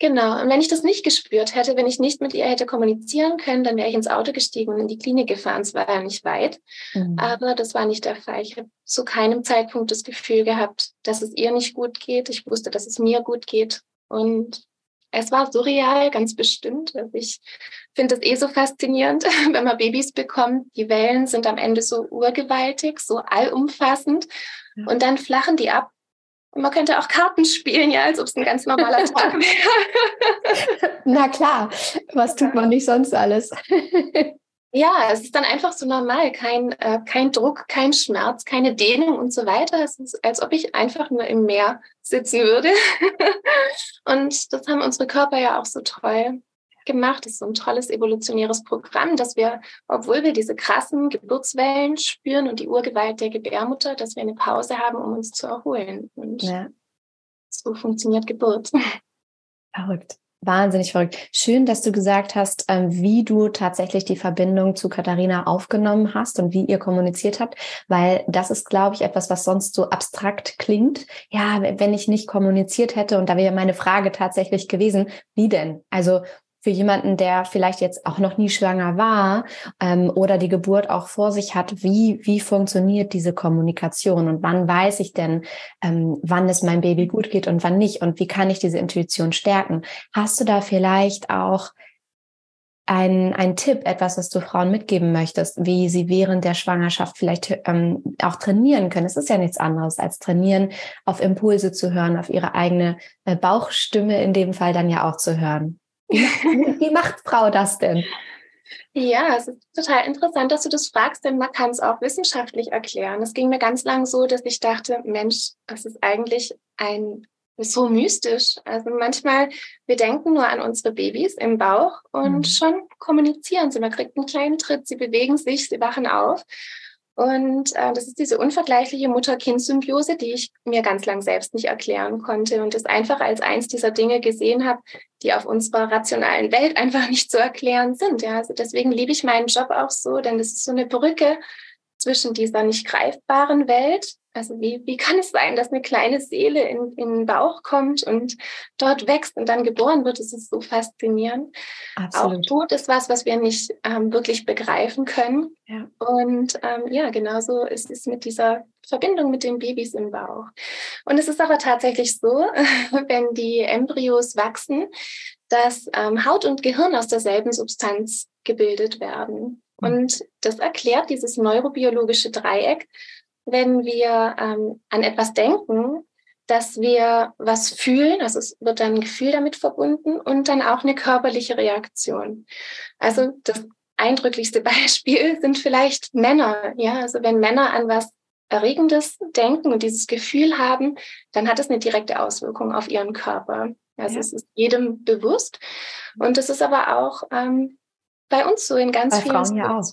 Genau. Und wenn ich das nicht gespürt hätte, wenn ich nicht mit ihr hätte kommunizieren können, dann wäre ich ins Auto gestiegen und in die Klinik gefahren. Es war ja nicht weit. Mhm. Aber das war nicht der Fall. Ich habe zu keinem Zeitpunkt das Gefühl gehabt, dass es ihr nicht gut geht. Ich wusste, dass es mir gut geht. Und es war surreal, ganz bestimmt. Also ich finde es eh so faszinierend, wenn man Babys bekommt. Die Wellen sind am Ende so urgewaltig, so allumfassend. Und dann flachen die ab. Und man könnte auch Karten spielen, ja, als ob es ein ganz normaler Tag wäre. Na klar, was tut man nicht sonst alles? Ja, es ist dann einfach so normal, kein, äh, kein Druck, kein Schmerz, keine Dehnung und so weiter. Es ist, als ob ich einfach nur im Meer sitzen würde. und das haben unsere Körper ja auch so toll gemacht. Das ist so ein tolles evolutionäres Programm, dass wir, obwohl wir diese krassen Geburtswellen spüren und die Urgewalt der Gebärmutter, dass wir eine Pause haben, um uns zu erholen. Und ja. so funktioniert Geburt. Verrückt. Wahnsinnig verrückt. Schön, dass du gesagt hast, ähm, wie du tatsächlich die Verbindung zu Katharina aufgenommen hast und wie ihr kommuniziert habt, weil das ist, glaube ich, etwas, was sonst so abstrakt klingt. Ja, wenn ich nicht kommuniziert hätte, und da wäre meine Frage tatsächlich gewesen, wie denn? Also für jemanden, der vielleicht jetzt auch noch nie schwanger war ähm, oder die Geburt auch vor sich hat, wie, wie funktioniert diese Kommunikation und wann weiß ich denn, ähm, wann es meinem Baby gut geht und wann nicht und wie kann ich diese Intuition stärken? Hast du da vielleicht auch ein, ein Tipp, etwas, was du Frauen mitgeben möchtest, wie sie während der Schwangerschaft vielleicht ähm, auch trainieren können. Es ist ja nichts anderes als trainieren, auf Impulse zu hören, auf ihre eigene äh, Bauchstimme in dem Fall dann ja auch zu hören. Wie macht, Frau das denn? Ja, es ist total interessant, dass du das fragst, denn man kann es auch wissenschaftlich erklären. Es ging mir ganz lang so, dass ich dachte, Mensch, es ist eigentlich ein so mystisch. Also manchmal, wir denken nur an unsere Babys im Bauch und mhm. schon kommunizieren sie. Man kriegt einen kleinen Tritt, sie bewegen sich, sie wachen auf. Und äh, das ist diese unvergleichliche Mutter-Kind-Symbiose, die ich mir ganz lang selbst nicht erklären konnte und das einfach als eins dieser Dinge gesehen habe, die auf unserer rationalen Welt einfach nicht zu erklären sind. Ja, also deswegen liebe ich meinen Job auch so, denn das ist so eine Brücke zwischen dieser nicht greifbaren Welt also wie, wie kann es sein, dass eine kleine Seele in, in den Bauch kommt und dort wächst und dann geboren wird? Das ist so faszinierend. Absolut. Auch Tod ist was, was wir nicht ähm, wirklich begreifen können. Ja. Und ähm, ja, genauso ist es mit dieser Verbindung mit den Babys im Bauch. Und es ist aber tatsächlich so, wenn die Embryos wachsen, dass ähm, Haut und Gehirn aus derselben Substanz gebildet werden. Mhm. Und das erklärt dieses neurobiologische Dreieck, wenn wir ähm, an etwas denken, dass wir was fühlen, also es wird dann ein Gefühl damit verbunden und dann auch eine körperliche Reaktion. Also das eindrücklichste Beispiel sind vielleicht Männer. Ja, also wenn Männer an was Erregendes denken und dieses Gefühl haben, dann hat es eine direkte Auswirkung auf ihren Körper. Also ja. es ist jedem bewusst. Und es ist aber auch ähm, bei uns so in ganz bei vielen Frauen ja, auch.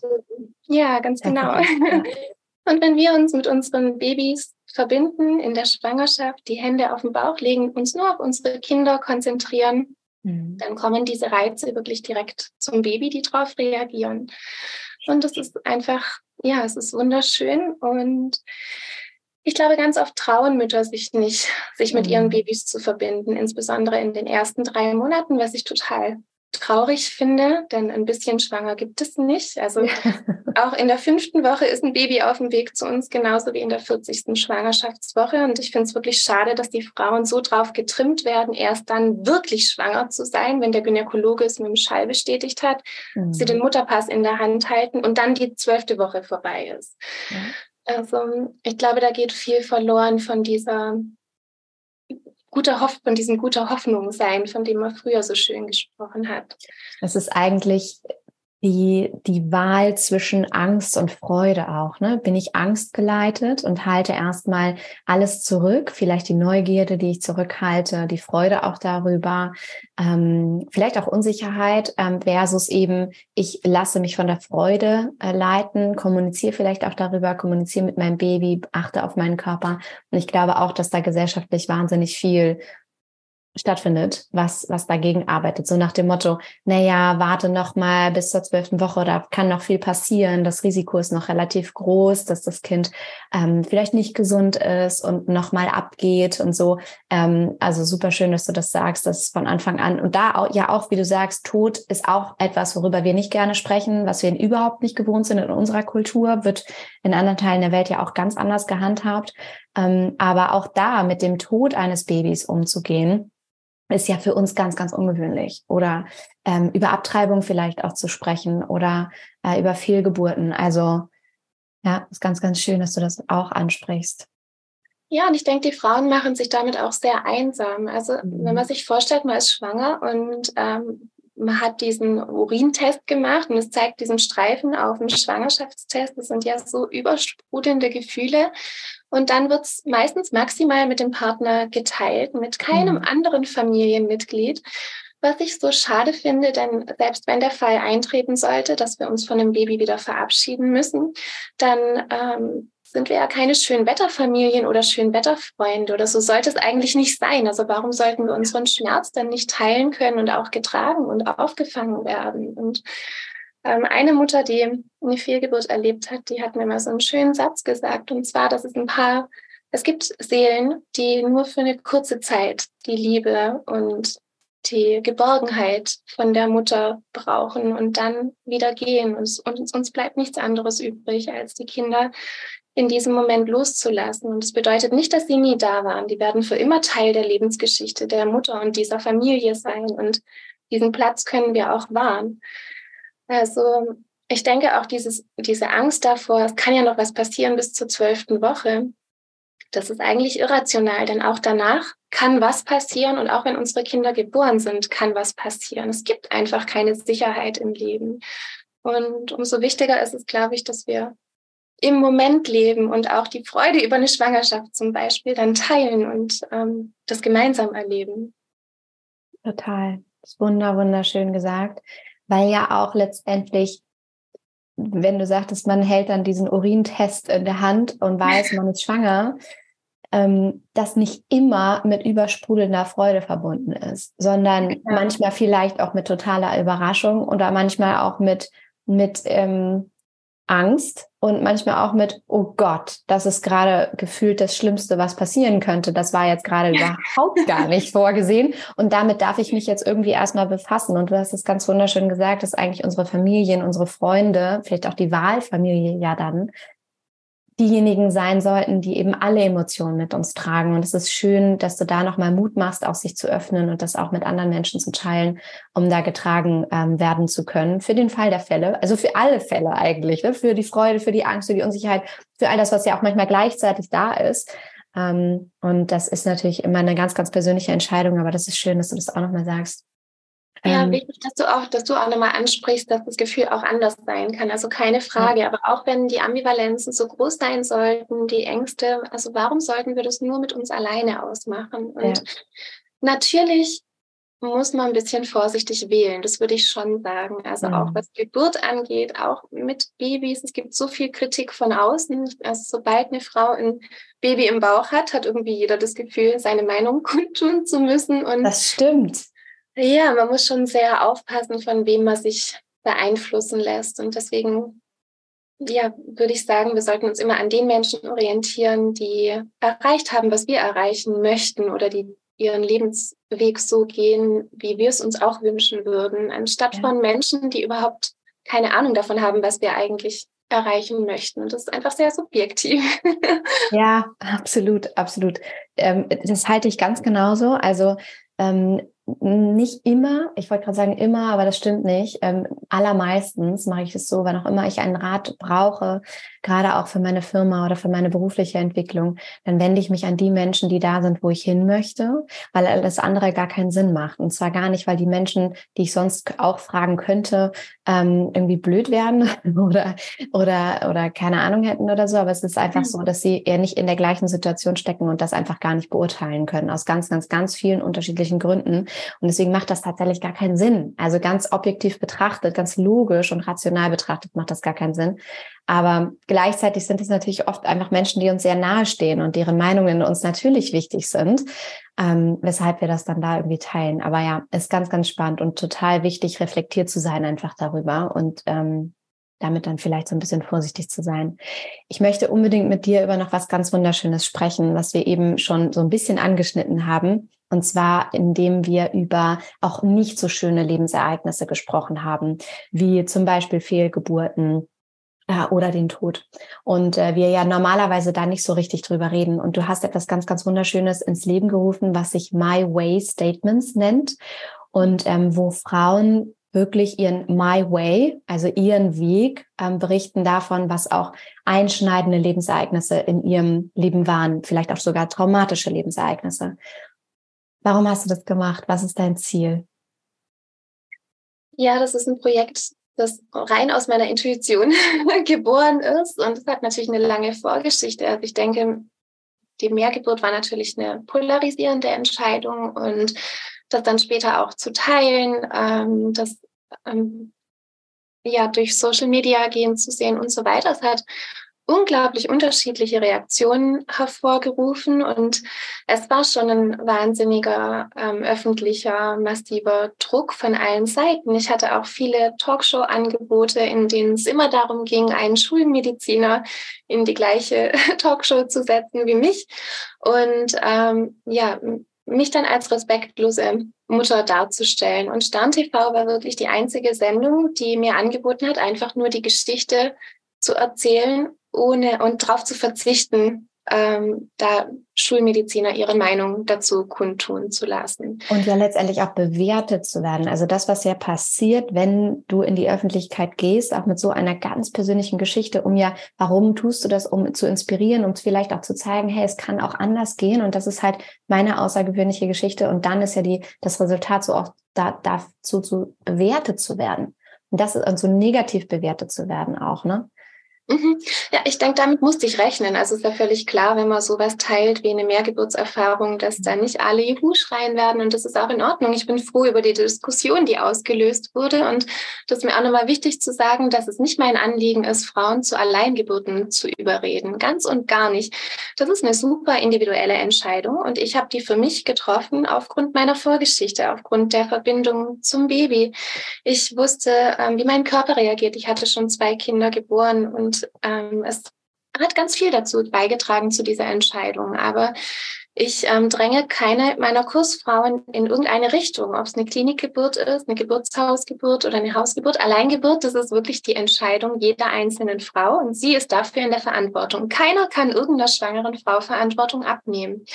ja, ganz genau. Ja. Und wenn wir uns mit unseren Babys verbinden in der Schwangerschaft, die Hände auf den Bauch legen, uns nur auf unsere Kinder konzentrieren, mhm. dann kommen diese Reize wirklich direkt zum Baby, die darauf reagieren. Und das ist einfach, ja, es ist wunderschön. Und ich glaube, ganz oft trauen Mütter sich nicht, sich mit ihren mhm. Babys zu verbinden, insbesondere in den ersten drei Monaten, was ich total traurig finde, denn ein bisschen schwanger gibt es nicht. Also auch in der fünften Woche ist ein Baby auf dem Weg zu uns, genauso wie in der 40. Schwangerschaftswoche. Und ich finde es wirklich schade, dass die Frauen so drauf getrimmt werden, erst dann wirklich schwanger zu sein, wenn der Gynäkologe es mit dem Schall bestätigt hat, mhm. sie den Mutterpass in der Hand halten und dann die zwölfte Woche vorbei ist. Ja. Also ich glaube, da geht viel verloren von dieser guter Hoff von diesem guter Hoffnung sein, von dem man früher so schön gesprochen hat. Es ist eigentlich die, die Wahl zwischen Angst und Freude auch. Ne? Bin ich angstgeleitet und halte erstmal alles zurück, vielleicht die Neugierde, die ich zurückhalte, die Freude auch darüber, ähm, vielleicht auch Unsicherheit ähm, versus eben, ich lasse mich von der Freude äh, leiten, kommuniziere vielleicht auch darüber, kommuniziere mit meinem Baby, achte auf meinen Körper. Und ich glaube auch, dass da gesellschaftlich wahnsinnig viel stattfindet, was, was dagegen arbeitet. So nach dem Motto, naja, warte noch mal bis zur zwölften Woche, da kann noch viel passieren. Das Risiko ist noch relativ groß, dass das Kind ähm, vielleicht nicht gesund ist und noch mal abgeht und so. Ähm, also super schön, dass du das sagst, dass von Anfang an und da auch, ja auch, wie du sagst, Tod ist auch etwas, worüber wir nicht gerne sprechen, was wir überhaupt nicht gewohnt sind in unserer Kultur, wird in anderen Teilen der Welt ja auch ganz anders gehandhabt. Ähm, aber auch da mit dem Tod eines Babys umzugehen, ist ja für uns ganz, ganz ungewöhnlich. Oder ähm, über Abtreibung vielleicht auch zu sprechen oder äh, über Fehlgeburten. Also ja, ist ganz, ganz schön, dass du das auch ansprichst. Ja, und ich denke, die Frauen machen sich damit auch sehr einsam. Also mhm. wenn man sich vorstellt, man ist schwanger und ähm, man hat diesen Urintest gemacht und es zeigt diesen Streifen auf dem Schwangerschaftstest. Das sind ja so übersprudelnde Gefühle. Und dann wird es meistens maximal mit dem Partner geteilt, mit keinem mhm. anderen Familienmitglied. Was ich so schade finde, denn selbst wenn der Fall eintreten sollte, dass wir uns von dem Baby wieder verabschieden müssen, dann ähm, sind wir ja keine Schönwetterfamilien oder Schönwetterfreunde oder so sollte es eigentlich nicht sein. Also warum sollten wir unseren Schmerz dann nicht teilen können und auch getragen und aufgefangen werden? Und ähm, eine Mutter, die eine Fehlgeburt erlebt hat, die hat mir mal so einen schönen Satz gesagt und zwar, dass es ein paar, es gibt Seelen, die nur für eine kurze Zeit die Liebe und die Geborgenheit von der Mutter brauchen und dann wieder gehen. Und, und uns bleibt nichts anderes übrig, als die Kinder in diesem Moment loszulassen. Und es bedeutet nicht, dass sie nie da waren. Die werden für immer Teil der Lebensgeschichte der Mutter und dieser Familie sein. Und diesen Platz können wir auch wahren. Also ich denke auch dieses, diese Angst davor, es kann ja noch was passieren bis zur zwölften Woche. Das ist eigentlich irrational, denn auch danach kann was passieren und auch wenn unsere Kinder geboren sind, kann was passieren. Es gibt einfach keine Sicherheit im Leben. Und umso wichtiger ist es, glaube ich, dass wir im Moment leben und auch die Freude über eine Schwangerschaft zum Beispiel dann teilen und ähm, das gemeinsam erleben. Total. Das ist wunder, wunderschön gesagt, weil ja auch letztendlich, wenn du sagtest, man hält dann diesen Urintest in der Hand und weiß, man ist schwanger, ähm, das nicht immer mit übersprudelnder Freude verbunden ist, sondern ja. manchmal vielleicht auch mit totaler Überraschung oder manchmal auch mit, mit ähm, Angst und manchmal auch mit, oh Gott, das ist gerade gefühlt das Schlimmste, was passieren könnte. Das war jetzt gerade überhaupt gar nicht vorgesehen. Und damit darf ich mich jetzt irgendwie erstmal befassen. Und du hast es ganz wunderschön gesagt, dass eigentlich unsere Familien, unsere Freunde, vielleicht auch die Wahlfamilie ja dann diejenigen sein sollten, die eben alle Emotionen mit uns tragen. Und es ist schön, dass du da nochmal Mut machst, auch sich zu öffnen und das auch mit anderen Menschen zu teilen, um da getragen ähm, werden zu können. Für den Fall der Fälle, also für alle Fälle eigentlich, ne? für die Freude, für die Angst, für die Unsicherheit, für all das, was ja auch manchmal gleichzeitig da ist. Ähm, und das ist natürlich immer eine ganz, ganz persönliche Entscheidung, aber das ist schön, dass du das auch nochmal sagst. Ja, ähm, wichtig, dass du auch, dass du auch nochmal ansprichst, dass das Gefühl auch anders sein kann. Also keine Frage. Aber auch wenn die Ambivalenzen so groß sein sollten, die Ängste, also warum sollten wir das nur mit uns alleine ausmachen? Und ja. natürlich muss man ein bisschen vorsichtig wählen. Das würde ich schon sagen. Also mhm. auch was Geburt angeht, auch mit Babys. Es gibt so viel Kritik von außen. Also sobald eine Frau ein Baby im Bauch hat, hat irgendwie jeder das Gefühl, seine Meinung kundtun zu müssen. Und das stimmt. Ja, man muss schon sehr aufpassen, von wem man sich beeinflussen lässt. Und deswegen, ja, würde ich sagen, wir sollten uns immer an den Menschen orientieren, die erreicht haben, was wir erreichen möchten oder die ihren Lebensweg so gehen, wie wir es uns auch wünschen würden, anstatt ja. von Menschen, die überhaupt keine Ahnung davon haben, was wir eigentlich erreichen möchten. Und das ist einfach sehr subjektiv. ja, absolut, absolut. Ähm, das halte ich ganz genauso. Also ähm, nicht immer, ich wollte gerade sagen immer, aber das stimmt nicht. Ähm, allermeistens mache ich es so, wenn auch immer ich einen Rat brauche, gerade auch für meine Firma oder für meine berufliche Entwicklung, dann wende ich mich an die Menschen, die da sind, wo ich hin möchte, weil alles andere gar keinen Sinn macht. Und zwar gar nicht, weil die Menschen, die ich sonst auch fragen könnte, ähm, irgendwie blöd werden oder, oder, oder keine Ahnung hätten oder so. Aber es ist einfach so, dass sie eher nicht in der gleichen Situation stecken und das einfach gar nicht beurteilen können, aus ganz, ganz, ganz vielen unterschiedlichen Gründen. Und deswegen macht das tatsächlich gar keinen Sinn. Also ganz objektiv betrachtet, ganz logisch und rational betrachtet macht das gar keinen Sinn. Aber gleichzeitig sind es natürlich oft einfach Menschen, die uns sehr nahe stehen und deren Meinungen uns natürlich wichtig sind, ähm, weshalb wir das dann da irgendwie teilen. Aber ja, ist ganz, ganz spannend und total wichtig, reflektiert zu sein einfach darüber und ähm, damit dann vielleicht so ein bisschen vorsichtig zu sein. Ich möchte unbedingt mit dir über noch was ganz Wunderschönes sprechen, was wir eben schon so ein bisschen angeschnitten haben. Und zwar, indem wir über auch nicht so schöne Lebensereignisse gesprochen haben, wie zum Beispiel Fehlgeburten, oder den Tod. Und äh, wir ja normalerweise da nicht so richtig drüber reden. Und du hast etwas ganz, ganz Wunderschönes ins Leben gerufen, was sich My Way Statements nennt. Und ähm, wo Frauen wirklich ihren My Way, also ihren Weg, ähm, berichten davon, was auch einschneidende Lebensereignisse in ihrem Leben waren, vielleicht auch sogar traumatische Lebensereignisse. Warum hast du das gemacht? Was ist dein Ziel? Ja, das ist ein Projekt, das rein aus meiner Intuition geboren ist. Und es hat natürlich eine lange Vorgeschichte. Also ich denke, die Mehrgeburt war natürlich eine polarisierende Entscheidung und das dann später auch zu teilen, ähm, das ähm, ja durch Social Media gehen zu sehen und so weiter. Es hat unglaublich unterschiedliche Reaktionen hervorgerufen und es war schon ein wahnsinniger ähm, öffentlicher, massiver Druck von allen Seiten. Ich hatte auch viele Talkshow-Angebote, in denen es immer darum ging, einen Schulmediziner in die gleiche Talkshow zu setzen wie mich und ähm, ja, mich dann als respektlose Mutter darzustellen. Und Stern TV war wirklich die einzige Sendung, die mir angeboten hat, einfach nur die Geschichte zu erzählen ohne und darauf zu verzichten, ähm, da Schulmediziner ihre Meinung dazu kundtun zu lassen. Und ja letztendlich auch bewertet zu werden. Also das, was ja passiert, wenn du in die Öffentlichkeit gehst, auch mit so einer ganz persönlichen Geschichte, um ja, warum tust du das, um zu inspirieren, um vielleicht auch zu zeigen, hey, es kann auch anders gehen. Und das ist halt meine außergewöhnliche Geschichte. Und dann ist ja die, das Resultat so auch da, dazu zu bewertet zu werden. Und das ist also negativ bewertet zu werden auch, ne? Mhm. Ja, ich denke, damit musste ich rechnen. Also ist ja völlig klar, wenn man sowas teilt wie eine Mehrgeburtserfahrung, dass da nicht alle Juhu schreien werden und das ist auch in Ordnung. Ich bin froh über die Diskussion, die ausgelöst wurde und das ist mir auch nochmal wichtig zu sagen, dass es nicht mein Anliegen ist, Frauen zu Alleingeburten zu überreden. Ganz und gar nicht. Das ist eine super individuelle Entscheidung und ich habe die für mich getroffen aufgrund meiner Vorgeschichte, aufgrund der Verbindung zum Baby. Ich wusste, ähm, wie mein Körper reagiert. Ich hatte schon zwei Kinder geboren und ähm, es hat ganz viel dazu beigetragen zu dieser Entscheidung. Aber ich ähm, dränge keine meiner Kursfrauen in irgendeine Richtung, ob es eine Klinikgeburt ist, eine Geburtshausgeburt oder eine Hausgeburt. Alleingeburt, das ist wirklich die Entscheidung jeder einzelnen Frau und sie ist dafür in der Verantwortung. Keiner kann irgendeiner schwangeren Frau Verantwortung abnehmen.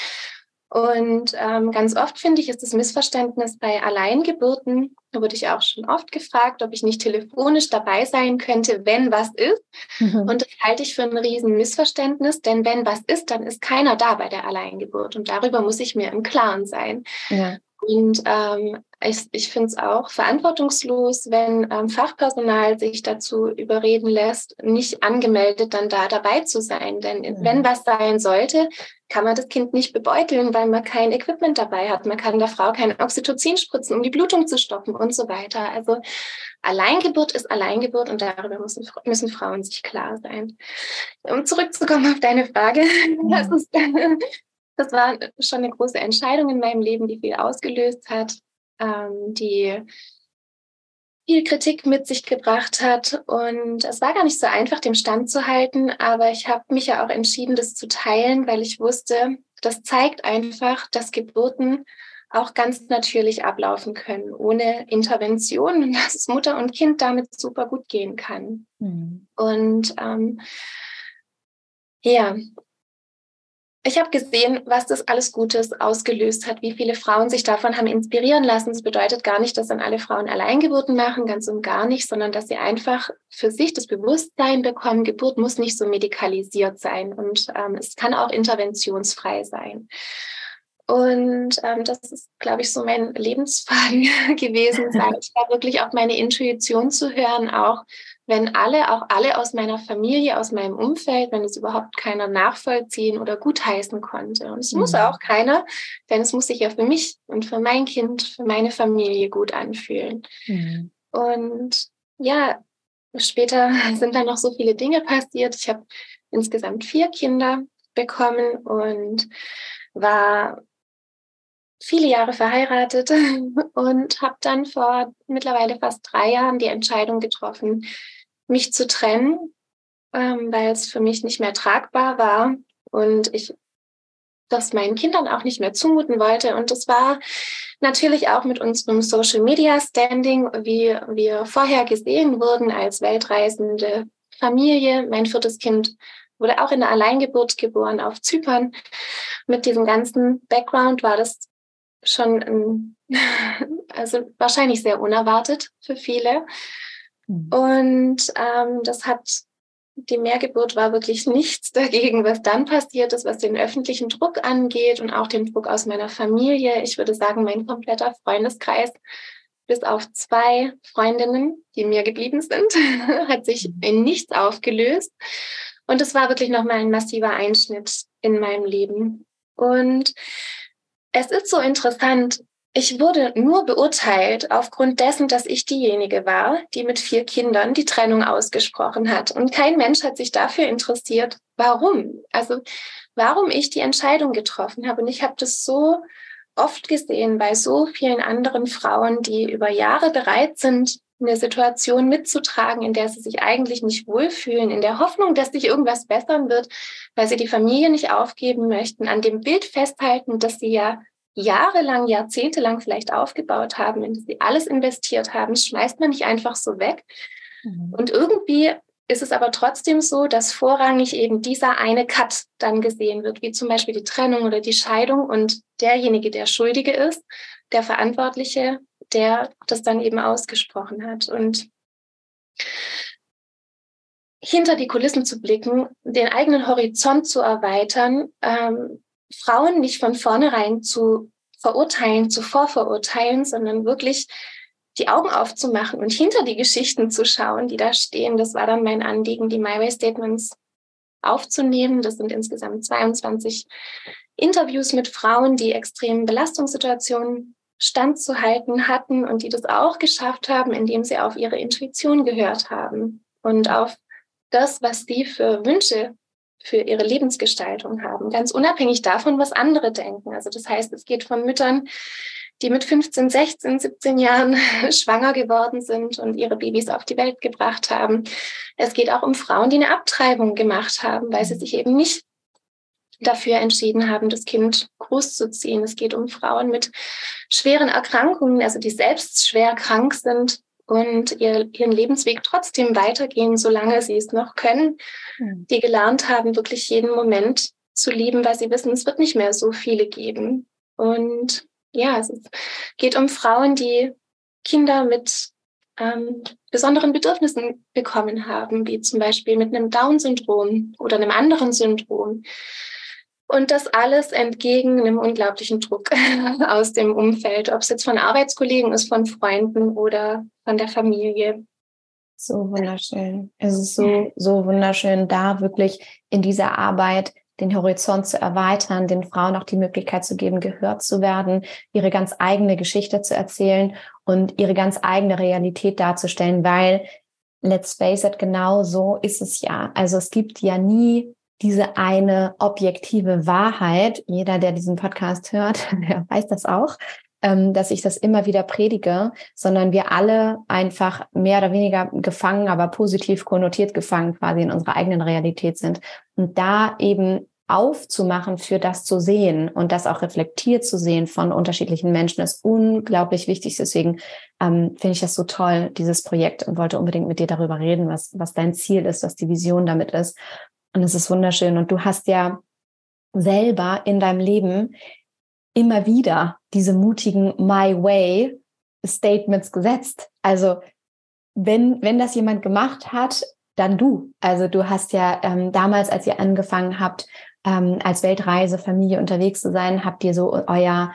Und ähm, ganz oft finde ich, ist das Missverständnis bei Alleingeburten, wurde ich auch schon oft gefragt, ob ich nicht telefonisch dabei sein könnte, wenn was ist. Mhm. Und das halte ich für ein riesen Missverständnis, denn wenn was ist, dann ist keiner da bei der Alleingeburt. Und darüber muss ich mir im Klaren sein. Ja. Und ähm, ich, ich finde es auch verantwortungslos, wenn ähm, Fachpersonal sich dazu überreden lässt, nicht angemeldet dann da dabei zu sein. Denn mhm. wenn was sein sollte, kann man das Kind nicht bebeuteln, weil man kein Equipment dabei hat. Man kann der Frau kein Oxytocin spritzen, um die Blutung zu stoppen und so weiter. Also Alleingeburt ist Alleingeburt und darüber müssen, müssen Frauen sich klar sein. Um zurückzukommen auf deine Frage, mhm. das, ist, das war schon eine große Entscheidung in meinem Leben, die viel ausgelöst hat ähm, die viel Kritik mit sich gebracht hat. Und es war gar nicht so einfach, dem Stand zu halten, aber ich habe mich ja auch entschieden, das zu teilen, weil ich wusste, das zeigt einfach, dass Geburten auch ganz natürlich ablaufen können, ohne Intervention und dass es Mutter und Kind damit super gut gehen kann. Mhm. Und ähm, ja, ich habe gesehen, was das alles Gutes ausgelöst hat, wie viele Frauen sich davon haben inspirieren lassen. Das bedeutet gar nicht, dass dann alle Frauen Alleingeburten machen, ganz und gar nicht, sondern dass sie einfach für sich das Bewusstsein bekommen, Geburt muss nicht so medikalisiert sein und ähm, es kann auch interventionsfrei sein. Und ähm, das ist, glaube ich, so mein Lebensfaden gewesen, seit da wirklich auf meine Intuition zu hören, auch wenn alle, auch alle aus meiner Familie, aus meinem Umfeld, wenn es überhaupt keiner nachvollziehen oder gutheißen konnte. Und es mhm. muss auch keiner, denn es muss sich ja für mich und für mein Kind, für meine Familie gut anfühlen. Mhm. Und ja, später sind dann noch so viele Dinge passiert. Ich habe insgesamt vier Kinder bekommen und war viele Jahre verheiratet und habe dann vor mittlerweile fast drei Jahren die Entscheidung getroffen, mich zu trennen, ähm, weil es für mich nicht mehr tragbar war und ich das meinen Kindern auch nicht mehr zumuten wollte. Und das war natürlich auch mit unserem Social Media Standing, wie wir vorher gesehen wurden als weltreisende Familie. Mein viertes Kind wurde auch in der Alleingeburt geboren auf Zypern. Mit diesem ganzen Background war das schon, also wahrscheinlich sehr unerwartet für viele. Mhm. Und ähm, das hat, die Mehrgeburt war wirklich nichts dagegen, was dann passiert ist, was den öffentlichen Druck angeht und auch den Druck aus meiner Familie. Ich würde sagen, mein kompletter Freundeskreis, bis auf zwei Freundinnen, die mir geblieben sind, hat sich mhm. in nichts aufgelöst. Und es war wirklich nochmal ein massiver Einschnitt in meinem Leben. Und es ist so interessant. Ich wurde nur beurteilt aufgrund dessen, dass ich diejenige war, die mit vier Kindern die Trennung ausgesprochen hat. Und kein Mensch hat sich dafür interessiert, warum. Also warum ich die Entscheidung getroffen habe. Und ich habe das so oft gesehen bei so vielen anderen Frauen, die über Jahre bereit sind, eine Situation mitzutragen, in der sie sich eigentlich nicht wohlfühlen, in der Hoffnung, dass sich irgendwas bessern wird, weil sie die Familie nicht aufgeben möchten, an dem Bild festhalten, dass sie ja jahrelang, jahrzehntelang vielleicht aufgebaut haben, in das sie alles investiert haben, schmeißt man nicht einfach so weg. Mhm. Und irgendwie ist es aber trotzdem so, dass vorrangig eben dieser eine Cut dann gesehen wird, wie zum Beispiel die Trennung oder die Scheidung und derjenige, der Schuldige ist, der Verantwortliche, der das dann eben ausgesprochen hat. Und hinter die Kulissen zu blicken, den eigenen Horizont zu erweitern, ähm, Frauen nicht von vornherein zu verurteilen, zu vorverurteilen, sondern wirklich die Augen aufzumachen und hinter die Geschichten zu schauen, die da stehen. Das war dann mein Anliegen, die My Way Statements aufzunehmen. Das sind insgesamt 22 Interviews mit Frauen, die extremen Belastungssituationen standzuhalten hatten und die das auch geschafft haben, indem sie auf ihre Intuition gehört haben und auf das, was sie für Wünsche für ihre Lebensgestaltung haben, ganz unabhängig davon, was andere denken. Also das heißt, es geht von Müttern, die mit 15, 16, 17 Jahren schwanger geworden sind und ihre Babys auf die Welt gebracht haben. Es geht auch um Frauen, die eine Abtreibung gemacht haben, weil sie sich eben nicht dafür entschieden haben, das Kind großzuziehen. Es geht um Frauen mit schweren Erkrankungen, also die selbst schwer krank sind und ihr, ihren Lebensweg trotzdem weitergehen, solange sie es noch können, hm. die gelernt haben, wirklich jeden Moment zu lieben, weil sie wissen, es wird nicht mehr so viele geben. Und ja, es geht um Frauen, die Kinder mit ähm, besonderen Bedürfnissen bekommen haben, wie zum Beispiel mit einem Down-Syndrom oder einem anderen Syndrom. Und das alles entgegen einem unglaublichen Druck aus dem Umfeld, ob es jetzt von Arbeitskollegen ist, von Freunden oder von der Familie. So wunderschön. Es ist so, so wunderschön, da wirklich in dieser Arbeit den Horizont zu erweitern, den Frauen auch die Möglichkeit zu geben, gehört zu werden, ihre ganz eigene Geschichte zu erzählen und ihre ganz eigene Realität darzustellen, weil let's face it, genau so ist es ja. Also es gibt ja nie diese eine objektive Wahrheit. Jeder, der diesen Podcast hört, der weiß das auch, ähm, dass ich das immer wieder predige, sondern wir alle einfach mehr oder weniger gefangen, aber positiv konnotiert gefangen quasi in unserer eigenen Realität sind. Und da eben aufzumachen für das zu sehen und das auch reflektiert zu sehen von unterschiedlichen Menschen ist unglaublich wichtig. Deswegen ähm, finde ich das so toll, dieses Projekt und wollte unbedingt mit dir darüber reden, was, was dein Ziel ist, was die Vision damit ist. Und es ist wunderschön. Und du hast ja selber in deinem Leben immer wieder diese mutigen My Way Statements gesetzt. Also wenn, wenn das jemand gemacht hat, dann du. Also du hast ja ähm, damals, als ihr angefangen habt, ähm, als Weltreisefamilie unterwegs zu sein, habt ihr so euer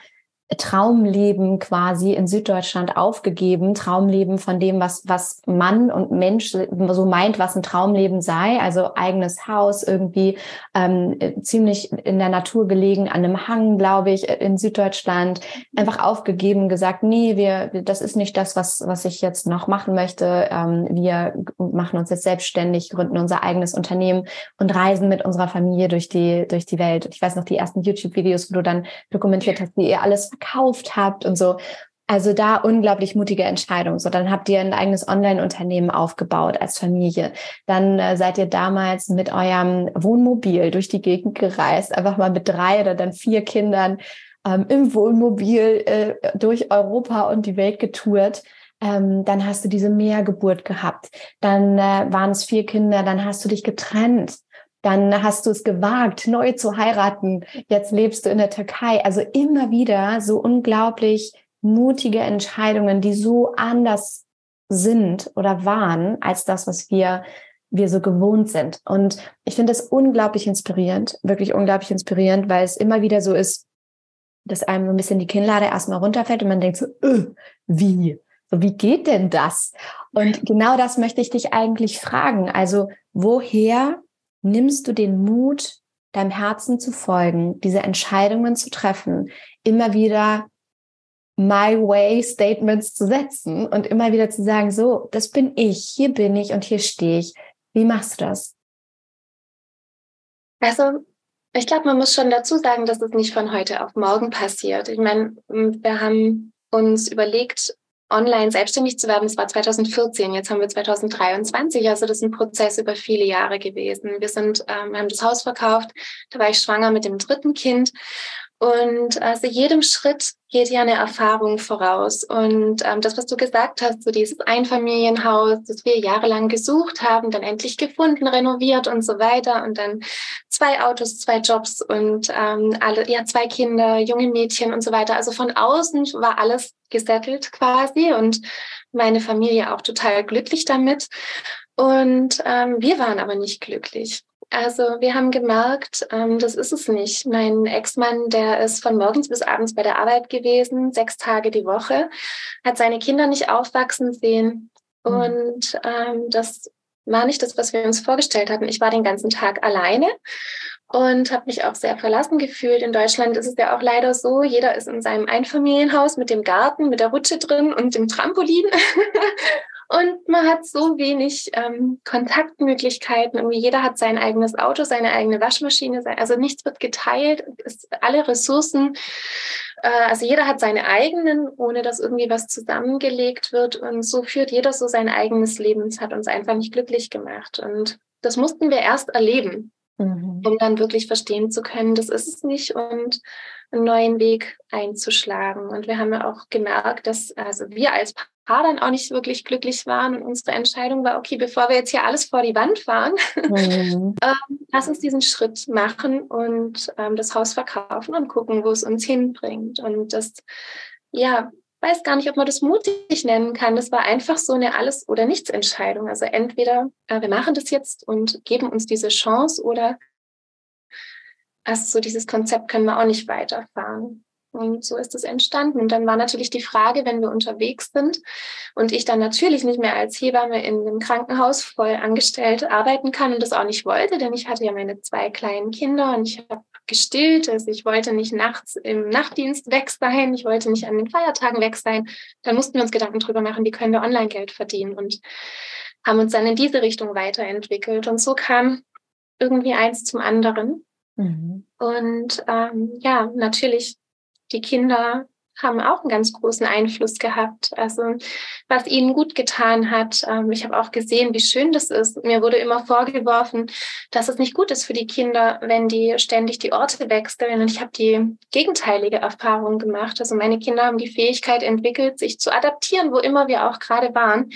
Traumleben quasi in Süddeutschland aufgegeben, Traumleben von dem, was, was Mann und Mensch so meint, was ein Traumleben sei, also eigenes Haus, irgendwie ähm, ziemlich in der Natur gelegen, an einem Hang, glaube ich, in Süddeutschland, einfach aufgegeben, gesagt, nee, wir, das ist nicht das, was, was ich jetzt noch machen möchte. Ähm, wir machen uns jetzt selbstständig, gründen unser eigenes Unternehmen und reisen mit unserer Familie durch die, durch die Welt. Ich weiß noch die ersten YouTube-Videos, wo du dann dokumentiert hast, wie ihr alles verkauft habt und so. Also da unglaublich mutige Entscheidung. So, dann habt ihr ein eigenes Online-Unternehmen aufgebaut als Familie. Dann äh, seid ihr damals mit eurem Wohnmobil durch die Gegend gereist, einfach mal mit drei oder dann vier Kindern ähm, im Wohnmobil äh, durch Europa und die Welt getourt. Ähm, dann hast du diese Mehrgeburt gehabt. Dann äh, waren es vier Kinder, dann hast du dich getrennt dann hast du es gewagt, neu zu heiraten. Jetzt lebst du in der Türkei. Also immer wieder so unglaublich mutige Entscheidungen, die so anders sind oder waren als das, was wir wir so gewohnt sind. Und ich finde das unglaublich inspirierend, wirklich unglaublich inspirierend, weil es immer wieder so ist, dass einem so ein bisschen die Kinnlade erstmal runterfällt und man denkt so, öh, wie? So, wie geht denn das? Und genau das möchte ich dich eigentlich fragen. Also, woher nimmst du den Mut, deinem Herzen zu folgen, diese Entscheidungen zu treffen, immer wieder My Way Statements zu setzen und immer wieder zu sagen, so, das bin ich, hier bin ich und hier stehe ich. Wie machst du das? Also, ich glaube, man muss schon dazu sagen, dass es nicht von heute auf morgen passiert. Ich meine, wir haben uns überlegt, online selbstständig zu werden, das war 2014, jetzt haben wir 2023, also das ist ein Prozess über viele Jahre gewesen. Wir sind, ähm, wir haben das Haus verkauft, da war ich schwanger mit dem dritten Kind und also jedem Schritt geht ja eine Erfahrung voraus. Und ähm, das, was du gesagt hast, so dieses Einfamilienhaus, das wir jahrelang gesucht haben, dann endlich gefunden, renoviert und so weiter. Und dann zwei Autos, zwei Jobs und ähm, alle, ja, zwei Kinder, junge Mädchen und so weiter. Also von außen war alles gesettelt quasi und meine Familie auch total glücklich damit. Und ähm, wir waren aber nicht glücklich. Also wir haben gemerkt, ähm, das ist es nicht. Mein Ex-Mann, der ist von morgens bis abends bei der Arbeit gewesen, sechs Tage die Woche, hat seine Kinder nicht aufwachsen sehen. Mhm. Und ähm, das war nicht das, was wir uns vorgestellt hatten. Ich war den ganzen Tag alleine und habe mich auch sehr verlassen gefühlt. In Deutschland ist es ja auch leider so, jeder ist in seinem Einfamilienhaus mit dem Garten, mit der Rutsche drin und dem Trampolin. Und man hat so wenig ähm, Kontaktmöglichkeiten. Irgendwie jeder hat sein eigenes Auto, seine eigene Waschmaschine. Also nichts wird geteilt. Es, alle Ressourcen, also jeder hat seine eigenen, ohne dass irgendwie was zusammengelegt wird. Und so führt jeder so sein eigenes Leben. Es hat uns einfach nicht glücklich gemacht. Und das mussten wir erst erleben, mhm. um dann wirklich verstehen zu können, das ist es nicht. Und einen neuen Weg einzuschlagen. Und wir haben ja auch gemerkt, dass also wir als Paar dann auch nicht wirklich glücklich waren. Und unsere Entscheidung war, okay, bevor wir jetzt hier alles vor die Wand fahren, mhm. ähm, lass uns diesen Schritt machen und ähm, das Haus verkaufen und gucken, wo es uns hinbringt. Und das, ja, weiß gar nicht, ob man das mutig nennen kann. Das war einfach so eine Alles- oder Nichts-Entscheidung. Also entweder äh, wir machen das jetzt und geben uns diese Chance oder also so dieses Konzept können wir auch nicht weiterfahren. Und so ist es entstanden. Und dann war natürlich die Frage, wenn wir unterwegs sind und ich dann natürlich nicht mehr als Hebamme in einem Krankenhaus voll angestellt arbeiten kann und das auch nicht wollte, denn ich hatte ja meine zwei kleinen Kinder und ich habe gestillt. Also ich wollte nicht nachts im Nachtdienst weg sein, ich wollte nicht an den Feiertagen weg sein. Dann mussten wir uns Gedanken drüber machen, wie können wir Online-Geld verdienen und haben uns dann in diese Richtung weiterentwickelt. Und so kam irgendwie eins zum anderen. Mhm. Und ähm, ja, natürlich, die Kinder haben auch einen ganz großen Einfluss gehabt. Also was ihnen gut getan hat. Ähm, ich habe auch gesehen, wie schön das ist. Mir wurde immer vorgeworfen, dass es nicht gut ist für die Kinder, wenn die ständig die Orte wechseln. Und ich habe die gegenteilige Erfahrung gemacht. Also meine Kinder haben die Fähigkeit entwickelt, sich zu adaptieren, wo immer wir auch gerade waren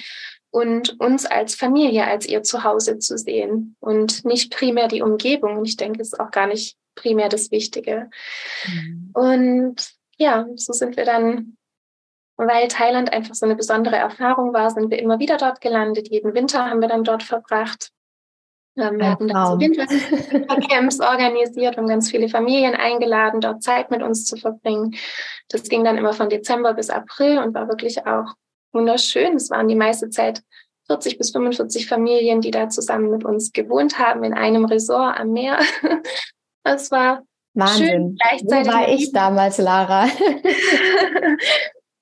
und uns als Familie, als ihr Zuhause zu sehen und nicht primär die Umgebung. Und ich denke, es ist auch gar nicht primär das Wichtige. Mhm. Und ja, so sind wir dann, weil Thailand einfach so eine besondere Erfahrung war, sind wir immer wieder dort gelandet. Jeden Winter haben wir dann dort verbracht. Ähm, wir hatten dann so Wintercamps organisiert und ganz viele Familien eingeladen, dort Zeit mit uns zu verbringen. Das ging dann immer von Dezember bis April und war wirklich auch wunderschön. Es waren die meiste Zeit 40 bis 45 Familien, die da zusammen mit uns gewohnt haben in einem Resort am Meer. Es war Wahnsinn. schön. Gleichzeitig Wo war ich damals, Lara?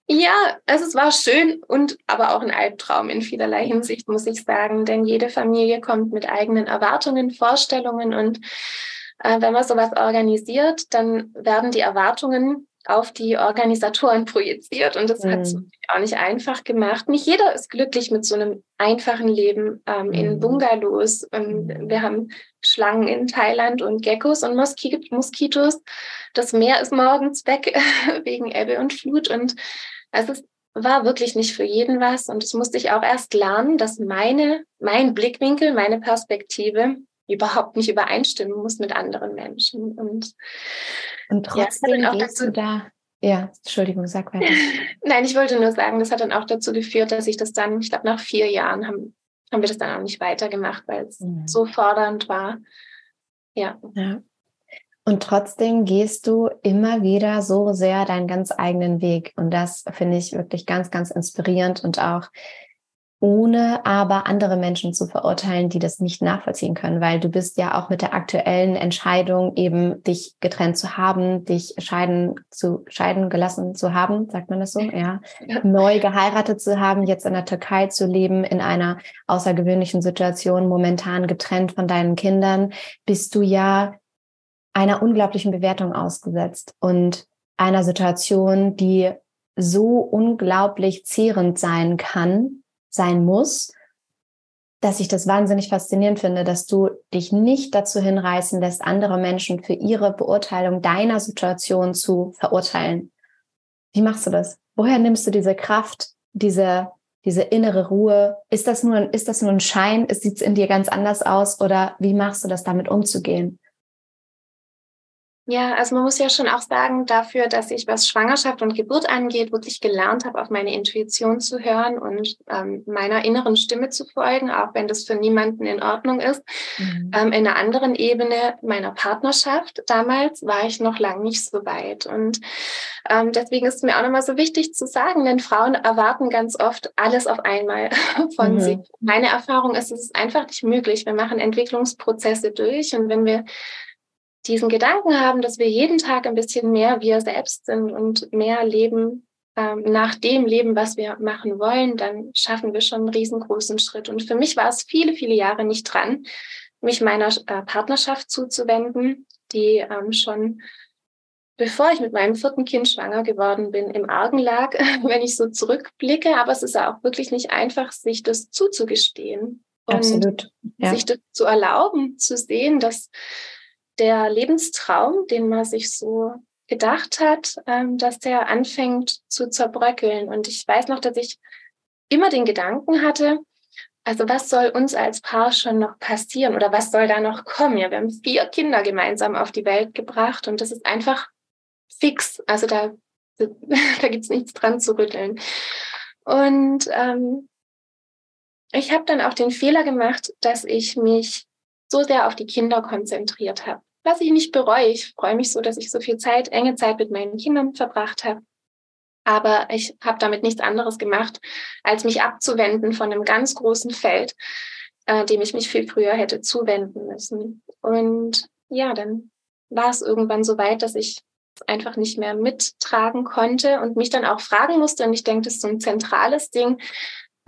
ja, also es war schön und aber auch ein Albtraum in vielerlei Hinsicht, muss ich sagen. Denn jede Familie kommt mit eigenen Erwartungen, Vorstellungen und äh, wenn man sowas organisiert, dann werden die Erwartungen auf die Organisatoren projiziert und das mhm. hat es auch nicht einfach gemacht. Nicht jeder ist glücklich mit so einem einfachen Leben ähm, in mhm. Bungalows. Ähm, wir haben Schlangen in Thailand und Geckos und Moskitos. Das Meer ist morgens weg wegen Ebbe und Flut und also es war wirklich nicht für jeden was und das musste ich auch erst lernen, dass meine, mein Blickwinkel, meine Perspektive überhaupt nicht übereinstimmen muss mit anderen Menschen. Und, und trotzdem ja, gehst du da. Ja, Entschuldigung, sag weiter. Nein, ich wollte nur sagen, das hat dann auch dazu geführt, dass ich das dann, ich glaube, nach vier Jahren haben, haben wir das dann auch nicht weitergemacht, weil es mhm. so fordernd war. Ja. ja. Und trotzdem gehst du immer wieder so sehr deinen ganz eigenen Weg. Und das finde ich wirklich ganz, ganz inspirierend und auch ohne aber andere Menschen zu verurteilen, die das nicht nachvollziehen können, weil du bist ja auch mit der aktuellen Entscheidung eben dich getrennt zu haben, dich scheiden zu scheiden gelassen zu haben, sagt man das so, ja, ja. neu geheiratet zu haben, jetzt in der Türkei zu leben in einer außergewöhnlichen Situation, momentan getrennt von deinen Kindern, bist du ja einer unglaublichen Bewertung ausgesetzt und einer Situation, die so unglaublich zehrend sein kann, sein muss, dass ich das wahnsinnig faszinierend finde, dass du dich nicht dazu hinreißen lässt, andere Menschen für ihre Beurteilung deiner Situation zu verurteilen. Wie machst du das? Woher nimmst du diese Kraft, diese, diese innere Ruhe? Ist das nur, ein, ist das nur ein Schein? Sieht es in dir ganz anders aus? Oder wie machst du das, damit umzugehen? Ja, also man muss ja schon auch sagen, dafür, dass ich, was Schwangerschaft und Geburt angeht, wirklich gelernt habe, auf meine Intuition zu hören und ähm, meiner inneren Stimme zu folgen, auch wenn das für niemanden in Ordnung ist. Mhm. Ähm, in einer anderen Ebene meiner Partnerschaft damals war ich noch lang nicht so weit. Und ähm, deswegen ist es mir auch nochmal so wichtig zu sagen, denn Frauen erwarten ganz oft alles auf einmal von mhm. sich. Meine Erfahrung ist, es ist einfach nicht möglich. Wir machen Entwicklungsprozesse durch und wenn wir diesen Gedanken haben, dass wir jeden Tag ein bisschen mehr wir selbst sind und mehr leben ähm, nach dem Leben, was wir machen wollen, dann schaffen wir schon einen riesengroßen Schritt. Und für mich war es viele, viele Jahre nicht dran, mich meiner äh, Partnerschaft zuzuwenden, die ähm, schon bevor ich mit meinem vierten Kind schwanger geworden bin, im Argen lag, wenn ich so zurückblicke. Aber es ist auch wirklich nicht einfach, sich das zuzugestehen. Und Absolut. Ja. sich das zu erlauben, zu sehen, dass der Lebenstraum, den man sich so gedacht hat, ähm, dass der anfängt zu zerbröckeln. Und ich weiß noch, dass ich immer den Gedanken hatte, also was soll uns als Paar schon noch passieren oder was soll da noch kommen? Ja, wir haben vier Kinder gemeinsam auf die Welt gebracht und das ist einfach fix. Also da, da gibt's nichts dran zu rütteln. Und ähm, ich habe dann auch den Fehler gemacht, dass ich mich so sehr auf die Kinder konzentriert habe was ich nicht bereue. Ich freue mich so, dass ich so viel Zeit, enge Zeit mit meinen Kindern verbracht habe. Aber ich habe damit nichts anderes gemacht, als mich abzuwenden von einem ganz großen Feld, äh, dem ich mich viel früher hätte zuwenden müssen. Und ja, dann war es irgendwann so weit, dass ich einfach nicht mehr mittragen konnte und mich dann auch fragen musste. Und ich denke, das ist so ein zentrales Ding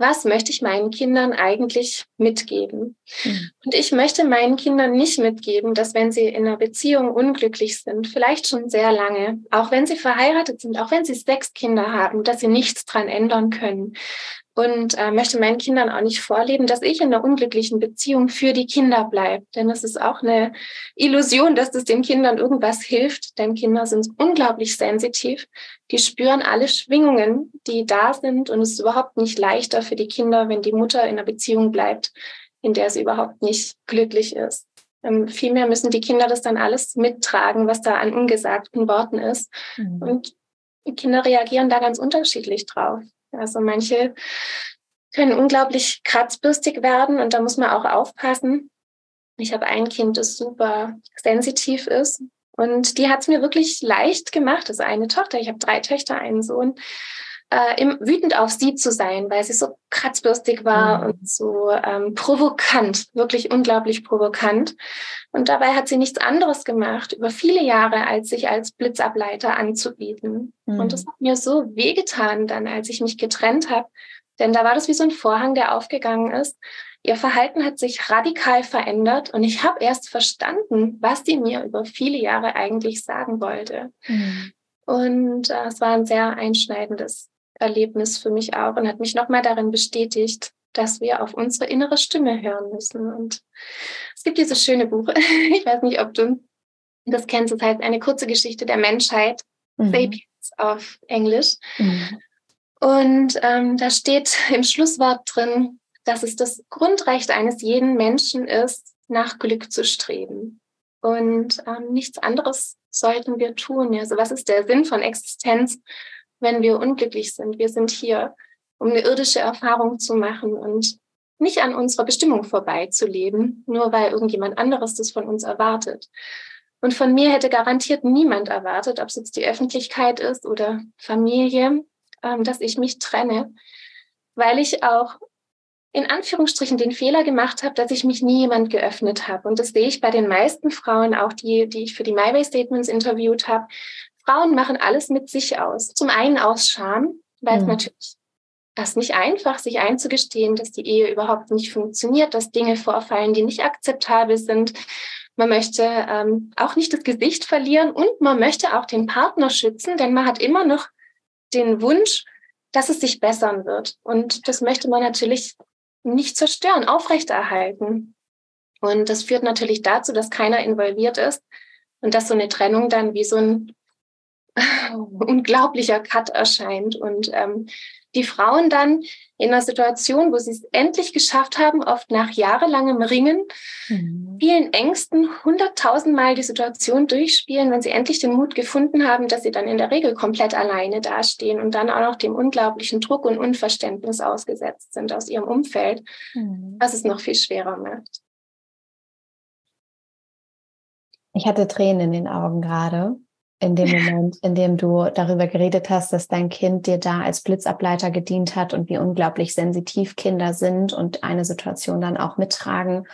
was möchte ich meinen Kindern eigentlich mitgeben? Mhm. Und ich möchte meinen Kindern nicht mitgeben, dass wenn sie in einer Beziehung unglücklich sind, vielleicht schon sehr lange, auch wenn sie verheiratet sind, auch wenn sie sechs Kinder haben, dass sie nichts dran ändern können, und äh, möchte meinen Kindern auch nicht vorleben, dass ich in einer unglücklichen Beziehung für die Kinder bleibe. Denn es ist auch eine Illusion, dass das den Kindern irgendwas hilft, denn Kinder sind unglaublich sensitiv. Die spüren alle Schwingungen, die da sind und es ist überhaupt nicht leichter für die Kinder, wenn die Mutter in einer Beziehung bleibt, in der sie überhaupt nicht glücklich ist. Ähm, vielmehr müssen die Kinder das dann alles mittragen, was da an ungesagten Worten ist. Mhm. Und die Kinder reagieren da ganz unterschiedlich drauf. Also manche können unglaublich kratzbürstig werden und da muss man auch aufpassen. Ich habe ein Kind, das super sensitiv ist und die hat es mir wirklich leicht gemacht. Also eine Tochter, ich habe drei Töchter, einen Sohn äh, im, wütend auf sie zu sein, weil sie so kratzbürstig war mhm. und so ähm, provokant, wirklich unglaublich provokant. Und dabei hat sie nichts anderes gemacht über viele Jahre, als sich als Blitzableiter anzubieten. Mhm. Und das hat mir so wehgetan dann, als ich mich getrennt habe. Denn da war das wie so ein Vorhang, der aufgegangen ist. Ihr Verhalten hat sich radikal verändert und ich habe erst verstanden, was sie mir über viele Jahre eigentlich sagen wollte. Mhm. Und äh, es war ein sehr einschneidendes Erlebnis für mich auch und hat mich nochmal darin bestätigt, dass wir auf unsere innere Stimme hören müssen. Und es gibt dieses schöne Buch, ich weiß nicht, ob du das kennst, das heißt eine kurze Geschichte der Menschheit, mhm. Sapiens auf Englisch. Mhm. Und ähm, da steht im Schlusswort drin, dass es das Grundrecht eines jeden Menschen ist, nach Glück zu streben. Und ähm, nichts anderes sollten wir tun. Also was ist der Sinn von Existenz, wenn wir unglücklich sind. Wir sind hier, um eine irdische Erfahrung zu machen und nicht an unserer Bestimmung vorbeizuleben, nur weil irgendjemand anderes das von uns erwartet. Und von mir hätte garantiert niemand erwartet, ob es jetzt die Öffentlichkeit ist oder Familie, ähm, dass ich mich trenne, weil ich auch in Anführungsstrichen den Fehler gemacht habe, dass ich mich nie jemand geöffnet habe. Und das sehe ich bei den meisten Frauen, auch die, die ich für die My Way Statements interviewt habe, Frauen machen alles mit sich aus. Zum einen aus Scham, weil mhm. es natürlich das nicht einfach, sich einzugestehen, dass die Ehe überhaupt nicht funktioniert, dass Dinge vorfallen, die nicht akzeptabel sind. Man möchte ähm, auch nicht das Gesicht verlieren und man möchte auch den Partner schützen, denn man hat immer noch den Wunsch, dass es sich bessern wird. Und das möchte man natürlich nicht zerstören, aufrechterhalten. Und das führt natürlich dazu, dass keiner involviert ist und dass so eine Trennung dann wie so ein unglaublicher Cut erscheint. Und ähm, die Frauen dann in einer Situation, wo sie es endlich geschafft haben, oft nach jahrelangem Ringen, mhm. vielen Ängsten, hunderttausendmal die Situation durchspielen, wenn sie endlich den Mut gefunden haben, dass sie dann in der Regel komplett alleine dastehen und dann auch noch dem unglaublichen Druck und Unverständnis ausgesetzt sind aus ihrem Umfeld, mhm. was es noch viel schwerer macht. Ich hatte Tränen in den Augen gerade, in dem Moment, in dem du darüber geredet hast, dass dein Kind dir da als Blitzableiter gedient hat und wie unglaublich sensitiv Kinder sind und eine Situation dann auch mittragen.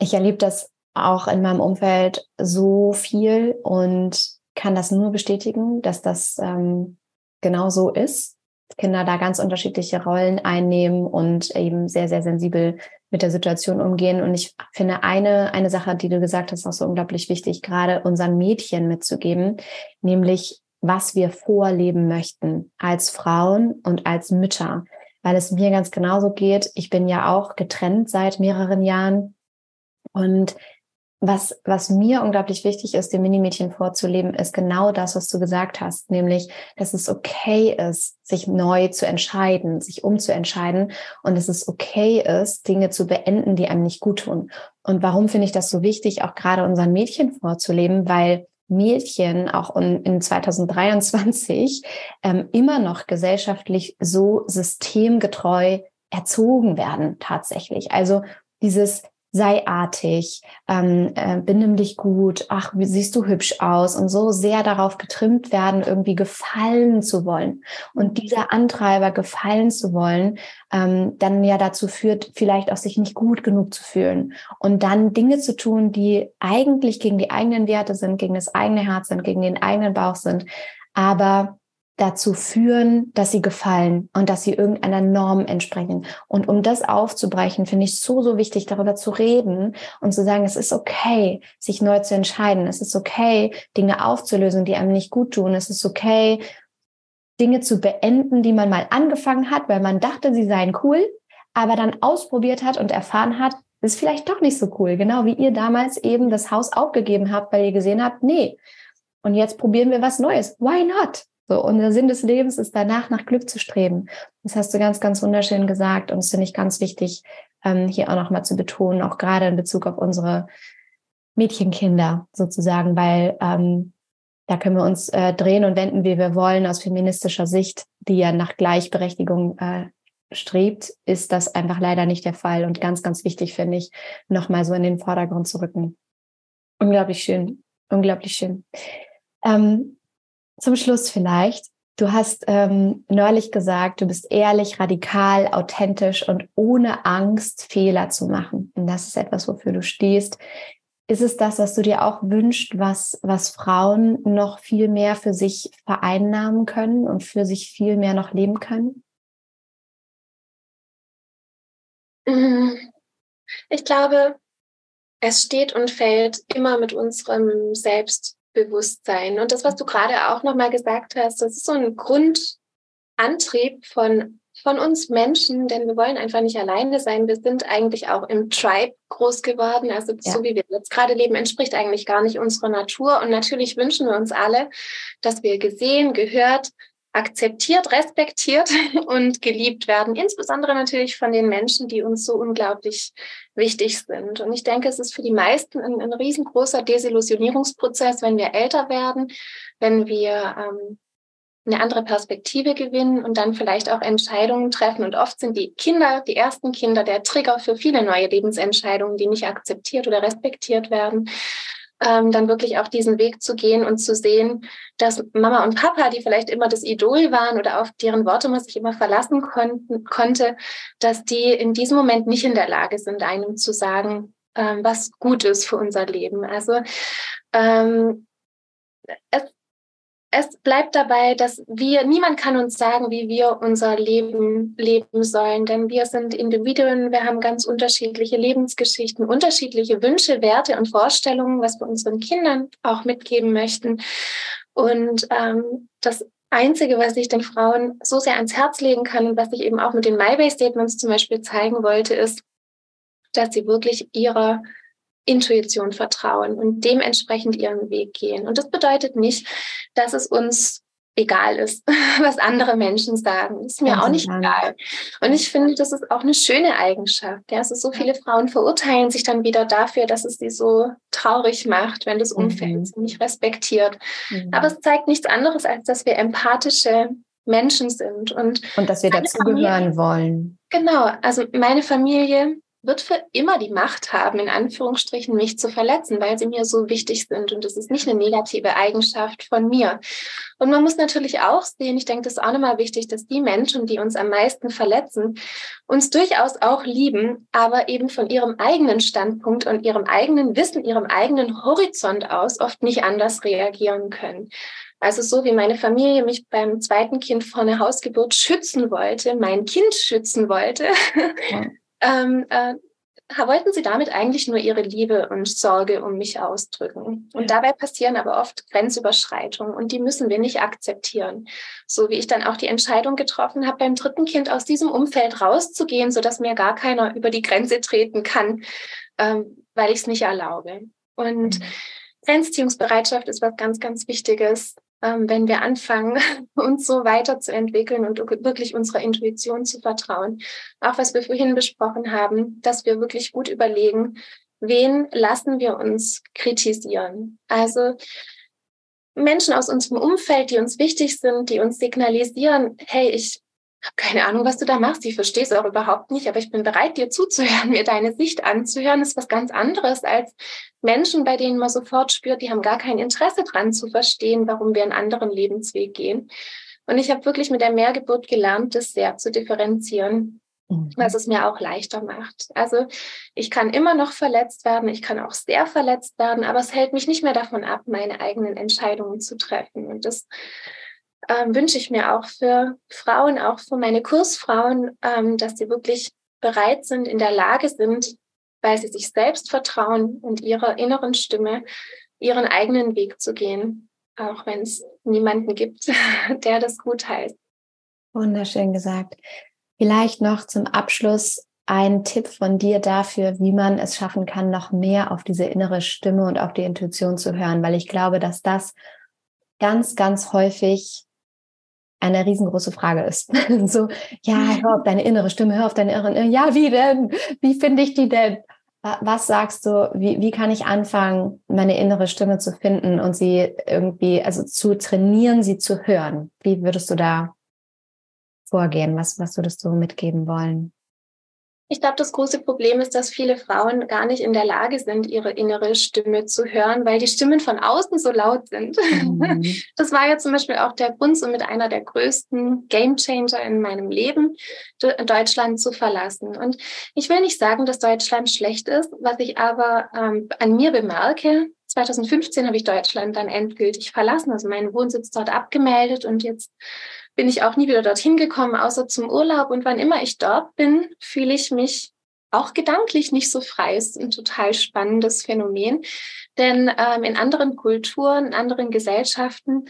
Ich erlebe das auch in meinem Umfeld so viel und kann das nur bestätigen, dass das ähm, genau so ist. Kinder da ganz unterschiedliche Rollen einnehmen und eben sehr, sehr sensibel mit der Situation umgehen. Und ich finde eine, eine Sache, die du gesagt hast, auch so unglaublich wichtig, gerade unseren Mädchen mitzugeben, nämlich was wir vorleben möchten als Frauen und als Mütter, weil es mir ganz genauso geht. Ich bin ja auch getrennt seit mehreren Jahren und was, was mir unglaublich wichtig ist, dem Minimädchen vorzuleben, ist genau das, was du gesagt hast, nämlich, dass es okay ist, sich neu zu entscheiden, sich umzuentscheiden und dass es okay ist, Dinge zu beenden, die einem nicht gut tun. Und warum finde ich das so wichtig, auch gerade unseren Mädchen vorzuleben? Weil Mädchen auch in 2023 ähm, immer noch gesellschaftlich so systemgetreu erzogen werden tatsächlich. Also dieses sei artig, ähm, äh, benimm dich gut, ach, wie siehst du hübsch aus und so sehr darauf getrimmt werden, irgendwie gefallen zu wollen. Und dieser Antreiber, gefallen zu wollen, ähm, dann ja dazu führt, vielleicht auch sich nicht gut genug zu fühlen und dann Dinge zu tun, die eigentlich gegen die eigenen Werte sind, gegen das eigene Herz sind, gegen den eigenen Bauch sind, aber dazu führen, dass sie gefallen und dass sie irgendeiner Norm entsprechen. Und um das aufzubrechen, finde ich so, so wichtig, darüber zu reden und zu sagen, es ist okay, sich neu zu entscheiden. Es ist okay, Dinge aufzulösen, die einem nicht gut tun. Es ist okay, Dinge zu beenden, die man mal angefangen hat, weil man dachte, sie seien cool, aber dann ausprobiert hat und erfahren hat, ist vielleicht doch nicht so cool. Genau wie ihr damals eben das Haus aufgegeben habt, weil ihr gesehen habt, nee. Und jetzt probieren wir was Neues. Why not? So, und der Sinn des Lebens ist danach nach Glück zu streben. Das hast du ganz, ganz wunderschön gesagt und das finde ich ganz wichtig, ähm, hier auch nochmal zu betonen, auch gerade in Bezug auf unsere Mädchenkinder sozusagen, weil ähm, da können wir uns äh, drehen und wenden, wie wir wollen, aus feministischer Sicht, die ja nach Gleichberechtigung äh, strebt, ist das einfach leider nicht der Fall. Und ganz, ganz wichtig finde ich, nochmal so in den Vordergrund zu rücken. Unglaublich schön, unglaublich schön. Ähm, zum Schluss vielleicht. Du hast ähm, neulich gesagt, du bist ehrlich, radikal, authentisch und ohne Angst, Fehler zu machen. Und das ist etwas, wofür du stehst. Ist es das, was du dir auch wünschst, was, was Frauen noch viel mehr für sich vereinnahmen können und für sich viel mehr noch leben können? Mhm. Ich glaube, es steht und fällt immer mit unserem Selbst Bewusstsein. Und das, was du gerade auch nochmal gesagt hast, das ist so ein Grundantrieb von, von uns Menschen, denn wir wollen einfach nicht alleine sein. Wir sind eigentlich auch im Tribe groß geworden. Also ja. so wie wir jetzt gerade leben, entspricht eigentlich gar nicht unserer Natur. Und natürlich wünschen wir uns alle, dass wir gesehen, gehört, akzeptiert, respektiert und geliebt werden, insbesondere natürlich von den Menschen, die uns so unglaublich wichtig sind. Und ich denke, es ist für die meisten ein, ein riesengroßer Desillusionierungsprozess, wenn wir älter werden, wenn wir ähm, eine andere Perspektive gewinnen und dann vielleicht auch Entscheidungen treffen. Und oft sind die Kinder, die ersten Kinder, der Trigger für viele neue Lebensentscheidungen, die nicht akzeptiert oder respektiert werden ähm, dann wirklich auch diesen Weg zu gehen und zu sehen, dass Mama und Papa, die vielleicht immer das Idol waren oder auf deren Worte man sich immer verlassen konnten, konnte, dass die in diesem Moment nicht in der Lage sind, einem zu sagen, ähm, was gut ist für unser Leben. Also ähm, es es bleibt dabei, dass wir, niemand kann uns sagen, wie wir unser Leben leben sollen, denn wir sind Individuen, wir haben ganz unterschiedliche Lebensgeschichten, unterschiedliche Wünsche, Werte und Vorstellungen, was wir unseren Kindern auch mitgeben möchten. Und ähm, das Einzige, was ich den Frauen so sehr ans Herz legen kann und was ich eben auch mit den My Way Statements zum Beispiel zeigen wollte, ist, dass sie wirklich ihrer Intuition vertrauen und dementsprechend ihren Weg gehen. Und das bedeutet nicht, dass es uns egal ist, was andere Menschen sagen. Ist mir Ganz auch nicht egal. Und ich finde, das ist auch eine schöne Eigenschaft. Ja, also so viele Frauen verurteilen sich dann wieder dafür, dass es sie so traurig macht, wenn das Umfeld mhm. sie nicht respektiert. Mhm. Aber es zeigt nichts anderes, als dass wir empathische Menschen sind und, und dass wir dazugehören wollen. Genau, also meine Familie wird für immer die Macht haben, in Anführungsstrichen, mich zu verletzen, weil sie mir so wichtig sind. Und das ist nicht eine negative Eigenschaft von mir. Und man muss natürlich auch sehen, ich denke, das ist auch nochmal wichtig, dass die Menschen, die uns am meisten verletzen, uns durchaus auch lieben, aber eben von ihrem eigenen Standpunkt und ihrem eigenen Wissen, ihrem eigenen Horizont aus oft nicht anders reagieren können. Also so wie meine Familie mich beim zweiten Kind vor einer Hausgeburt schützen wollte, mein Kind schützen wollte, ja. ähm, äh, wollten sie damit eigentlich nur ihre Liebe und Sorge um mich ausdrücken. Und dabei passieren aber oft Grenzüberschreitungen und die müssen wir nicht akzeptieren. So wie ich dann auch die Entscheidung getroffen habe, beim dritten Kind aus diesem Umfeld rauszugehen, sodass mir gar keiner über die Grenze treten kann, ähm, weil ich es nicht erlaube. Und mhm. Grenzziehungsbereitschaft ist was ganz, ganz Wichtiges wenn wir anfangen, uns so weiterzuentwickeln und wirklich unserer Intuition zu vertrauen. Auch was wir vorhin besprochen haben, dass wir wirklich gut überlegen, wen lassen wir uns kritisieren. Also Menschen aus unserem Umfeld, die uns wichtig sind, die uns signalisieren, hey, ich habe keine Ahnung, was du da machst. Ich verstehe es auch überhaupt nicht, aber ich bin bereit, dir zuzuhören, mir deine Sicht anzuhören. Das ist was ganz anderes als Menschen, bei denen man sofort spürt, die haben gar kein Interesse dran zu verstehen, warum wir einen anderen Lebensweg gehen. Und ich habe wirklich mit der Mehrgeburt gelernt, das sehr zu differenzieren, mhm. was es mir auch leichter macht. Also ich kann immer noch verletzt werden, ich kann auch sehr verletzt werden, aber es hält mich nicht mehr davon ab, meine eigenen Entscheidungen zu treffen. Und das ähm, wünsche ich mir auch für Frauen, auch für meine Kursfrauen, ähm, dass sie wirklich bereit sind, in der Lage sind, weil sie sich selbst vertrauen und ihrer inneren Stimme ihren eigenen Weg zu gehen, auch wenn es niemanden gibt, der das gut heißt. Wunderschön gesagt. Vielleicht noch zum Abschluss ein Tipp von dir dafür, wie man es schaffen kann, noch mehr auf diese innere Stimme und auf die Intuition zu hören, weil ich glaube, dass das ganz, ganz häufig eine riesengroße Frage ist. so, ja, hör auf deine innere Stimme, hör auf deine innere, ja, wie denn? Wie finde ich die denn? Was sagst du, wie, wie kann ich anfangen, meine innere Stimme zu finden und sie irgendwie, also zu trainieren, sie zu hören? Wie würdest du da vorgehen? Was, was würdest du mitgeben wollen? Ich glaube, das große Problem ist, dass viele Frauen gar nicht in der Lage sind, ihre innere Stimme zu hören, weil die Stimmen von außen so laut sind. Mhm. Das war ja zum Beispiel auch der Grund, so mit einer der größten Gamechanger in meinem Leben, Deutschland zu verlassen. Und ich will nicht sagen, dass Deutschland schlecht ist, was ich aber ähm, an mir bemerke. 2015 habe ich Deutschland dann endgültig verlassen, also meinen Wohnsitz dort abgemeldet und jetzt bin ich auch nie wieder dorthin gekommen, außer zum Urlaub. Und wann immer ich dort bin, fühle ich mich auch gedanklich nicht so frei. Ist ein total spannendes Phänomen. Denn ähm, in anderen Kulturen, in anderen Gesellschaften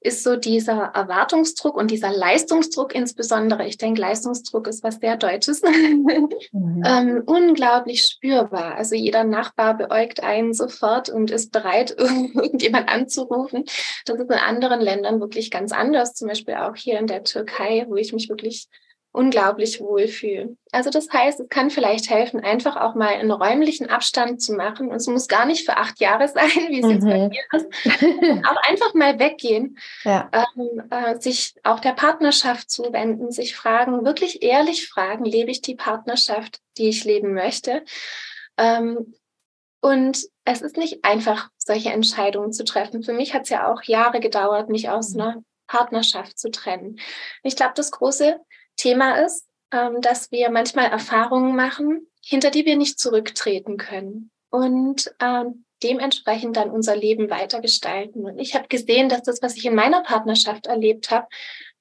ist so dieser Erwartungsdruck und dieser Leistungsdruck insbesondere, ich denke, Leistungsdruck ist was sehr Deutsches, mhm. ähm, unglaublich spürbar. Also jeder Nachbar beäugt einen sofort und ist bereit, irgendjemand anzurufen. Das ist in anderen Ländern wirklich ganz anders, zum Beispiel auch hier in der Türkei, wo ich mich wirklich unglaublich wohlfühlen. Also das heißt, es kann vielleicht helfen, einfach auch mal einen räumlichen Abstand zu machen. Und es muss gar nicht für acht Jahre sein, wie es mhm. jetzt bei mhm. mir ist. Aber einfach mal weggehen, ja. ähm, äh, sich auch der Partnerschaft zuwenden, sich fragen, wirklich ehrlich fragen, lebe ich die Partnerschaft, die ich leben möchte? Ähm, und es ist nicht einfach, solche Entscheidungen zu treffen. Für mich hat es ja auch Jahre gedauert, mich aus mhm. einer Partnerschaft zu trennen. Ich glaube, das große Thema ist, ähm, dass wir manchmal Erfahrungen machen, hinter die wir nicht zurücktreten können und ähm, dementsprechend dann unser Leben weitergestalten. Und ich habe gesehen, dass das, was ich in meiner Partnerschaft erlebt habe,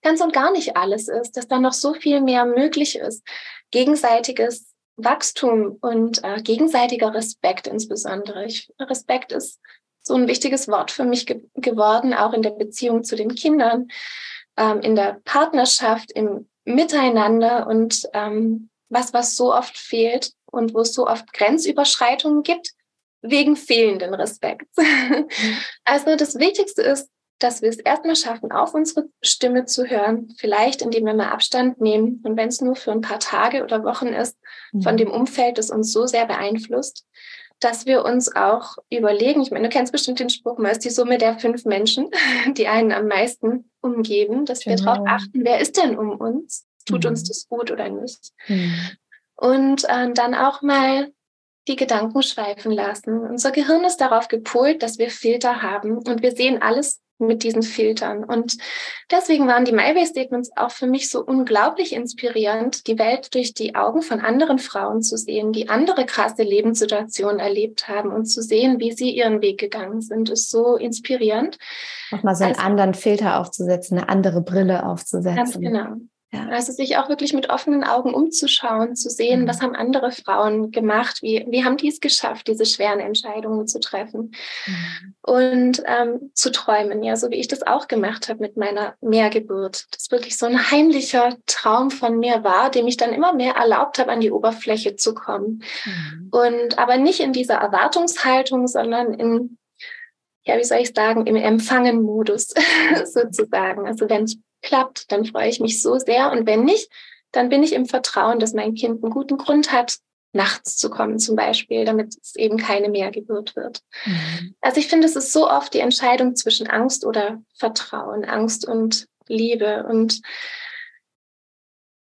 ganz und gar nicht alles ist, dass da noch so viel mehr möglich ist. Gegenseitiges Wachstum und äh, gegenseitiger Respekt insbesondere. Ich, Respekt ist so ein wichtiges Wort für mich ge geworden, auch in der Beziehung zu den Kindern, ähm, in der Partnerschaft, im Miteinander und ähm, was, was so oft fehlt und wo es so oft Grenzüberschreitungen gibt, wegen fehlenden Respekts. Also das Wichtigste ist, dass wir es erstmal schaffen, auf unsere Stimme zu hören, vielleicht indem wir mal Abstand nehmen und wenn es nur für ein paar Tage oder Wochen ist, von mhm. dem Umfeld, das uns so sehr beeinflusst, dass wir uns auch überlegen, ich meine, du kennst bestimmt den Spruch, man ist die Summe der fünf Menschen, die einen am meisten umgeben, dass genau. wir darauf achten, wer ist denn um uns? Tut mhm. uns das gut oder nicht? Mhm. Und äh, dann auch mal die Gedanken schweifen lassen. Unser Gehirn ist darauf gepolt, dass wir Filter haben und wir sehen alles mit diesen Filtern. Und deswegen waren die My Statements auch für mich so unglaublich inspirierend, die Welt durch die Augen von anderen Frauen zu sehen, die andere krasse Lebenssituationen erlebt haben und zu sehen, wie sie ihren Weg gegangen sind, ist so inspirierend. Nochmal so einen also, anderen Filter aufzusetzen, eine andere Brille aufzusetzen. Ganz genau. Ja. Also sich auch wirklich mit offenen Augen umzuschauen, zu sehen, mhm. was haben andere Frauen gemacht, wie, wie haben die es geschafft, diese schweren Entscheidungen zu treffen mhm. und ähm, zu träumen, ja, so wie ich das auch gemacht habe mit meiner Mehrgeburt. Das wirklich so ein heimlicher Traum von mir war, dem ich dann immer mehr erlaubt habe, an die Oberfläche zu kommen. Mhm. Und aber nicht in dieser Erwartungshaltung, sondern in ja, wie soll ich sagen, im Empfangen-Modus sozusagen. Also wenn klappt, dann freue ich mich so sehr. Und wenn nicht, dann bin ich im Vertrauen, dass mein Kind einen guten Grund hat, nachts zu kommen zum Beispiel, damit es eben keine Mehrgeburt wird. Mhm. Also ich finde, es ist so oft die Entscheidung zwischen Angst oder Vertrauen, Angst und Liebe. Und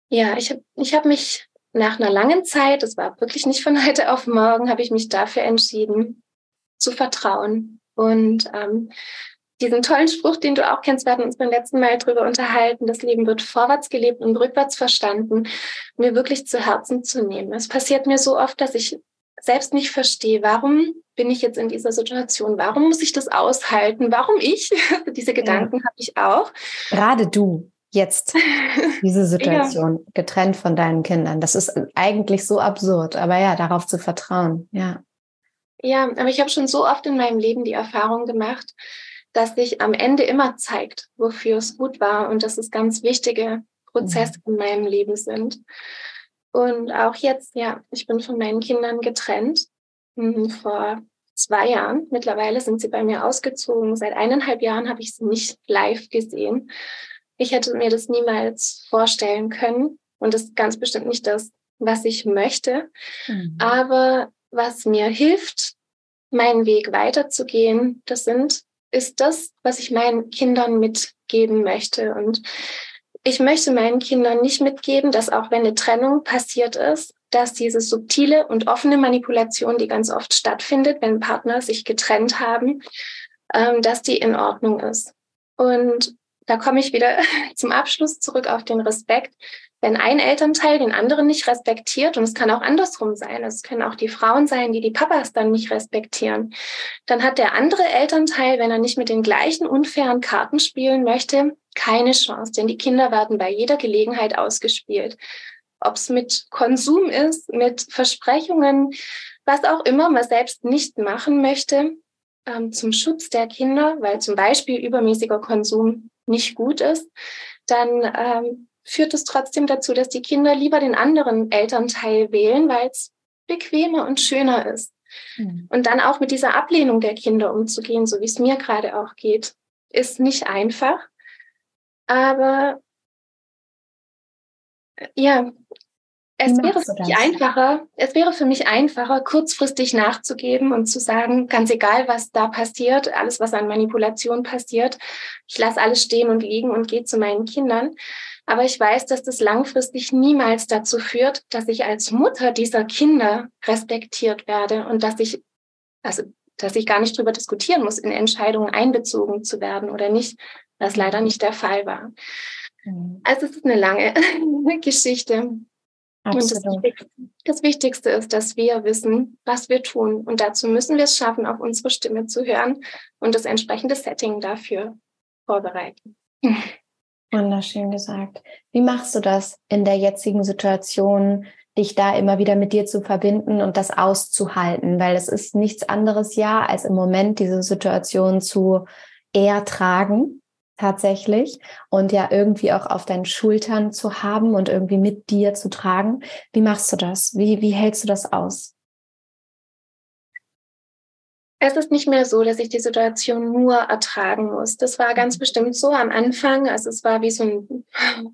ja, ich habe ich hab mich nach einer langen Zeit, das war wirklich nicht von heute auf morgen, habe ich mich dafür entschieden, zu vertrauen. Und ähm, diesen tollen Spruch, den du auch kennst, wir hatten uns beim letzten Mal darüber unterhalten, das Leben wird vorwärts gelebt und rückwärts verstanden, mir wirklich zu Herzen zu nehmen. Es passiert mir so oft, dass ich selbst nicht verstehe, warum bin ich jetzt in dieser Situation? Warum muss ich das aushalten? Warum ich? Diese Gedanken ja. habe ich auch. Gerade du jetzt diese Situation ja. getrennt von deinen Kindern. Das ist eigentlich so absurd, aber ja, darauf zu vertrauen, ja. Ja, aber ich habe schon so oft in meinem Leben die Erfahrung gemacht, dass sich am Ende immer zeigt, wofür es gut war und dass es ganz wichtige Prozesse mhm. in meinem Leben sind. Und auch jetzt, ja, ich bin von meinen Kindern getrennt hm, vor zwei Jahren. Mittlerweile sind sie bei mir ausgezogen. Seit eineinhalb Jahren habe ich sie nicht live gesehen. Ich hätte mir das niemals vorstellen können und das ist ganz bestimmt nicht das, was ich möchte. Mhm. Aber was mir hilft, meinen Weg weiterzugehen, das sind ist das, was ich meinen Kindern mitgeben möchte. Und ich möchte meinen Kindern nicht mitgeben, dass auch wenn eine Trennung passiert ist, dass diese subtile und offene Manipulation, die ganz oft stattfindet, wenn Partner sich getrennt haben, ähm, dass die in Ordnung ist. Und da komme ich wieder zum Abschluss zurück auf den Respekt wenn ein Elternteil den anderen nicht respektiert, und es kann auch andersrum sein, es können auch die Frauen sein, die die Papas dann nicht respektieren, dann hat der andere Elternteil, wenn er nicht mit den gleichen unfairen Karten spielen möchte, keine Chance, denn die Kinder werden bei jeder Gelegenheit ausgespielt. Ob es mit Konsum ist, mit Versprechungen, was auch immer man selbst nicht machen möchte, ähm, zum Schutz der Kinder, weil zum Beispiel übermäßiger Konsum nicht gut ist, dann ähm, führt es trotzdem dazu, dass die Kinder lieber den anderen Elternteil wählen, weil es bequemer und schöner ist. Mhm. Und dann auch mit dieser Ablehnung der Kinder umzugehen, so wie es mir gerade auch geht, ist nicht einfach. Aber ja, es wäre für mich einfacher, es wäre für mich einfacher, kurzfristig nachzugeben und zu sagen, ganz egal, was da passiert, alles, was an Manipulation passiert, ich lasse alles stehen und liegen und gehe zu meinen Kindern. Aber ich weiß, dass das langfristig niemals dazu führt, dass ich als Mutter dieser Kinder respektiert werde und dass ich, also, dass ich gar nicht darüber diskutieren muss, in Entscheidungen einbezogen zu werden oder nicht, was leider nicht der Fall war. Mhm. Also es ist eine lange Geschichte. Absolut. Und das Wichtigste, das Wichtigste ist, dass wir wissen, was wir tun. Und dazu müssen wir es schaffen, auf unsere Stimme zu hören und das entsprechende Setting dafür vorbereiten. Wunderschön gesagt. Wie machst du das in der jetzigen Situation, dich da immer wieder mit dir zu verbinden und das auszuhalten? Weil es ist nichts anderes ja, als im Moment diese Situation zu ertragen, tatsächlich, und ja irgendwie auch auf deinen Schultern zu haben und irgendwie mit dir zu tragen. Wie machst du das? Wie, wie hältst du das aus? Es ist nicht mehr so, dass ich die Situation nur ertragen muss. Das war ganz mhm. bestimmt so am Anfang. Also es war wie so ein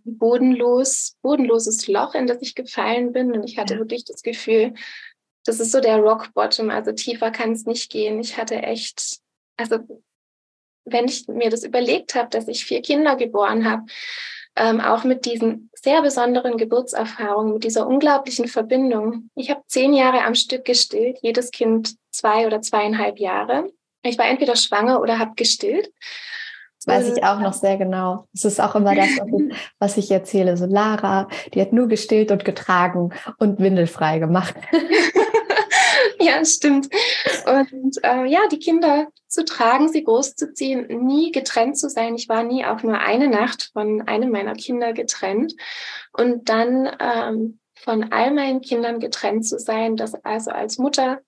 bodenlos, bodenloses Loch, in das ich gefallen bin. Und ich hatte ja. wirklich das Gefühl, das ist so der Rock Bottom. Also tiefer kann es nicht gehen. Ich hatte echt, also wenn ich mir das überlegt habe, dass ich vier Kinder geboren habe, ähm, auch mit diesen sehr besonderen Geburtserfahrungen, mit dieser unglaublichen Verbindung. Ich habe zehn Jahre am Stück gestillt, jedes Kind zwei oder zweieinhalb Jahre. Ich war entweder schwanger oder habe gestillt. Das weiß ich auch noch sehr genau. Es ist auch immer das, was ich erzähle. So Lara, die hat nur gestillt und getragen und windelfrei gemacht. ja, stimmt. Und äh, ja, die Kinder zu tragen, sie großzuziehen, nie getrennt zu sein. Ich war nie auch nur eine Nacht von einem meiner Kinder getrennt. Und dann ähm, von all meinen Kindern getrennt zu sein, das also als Mutter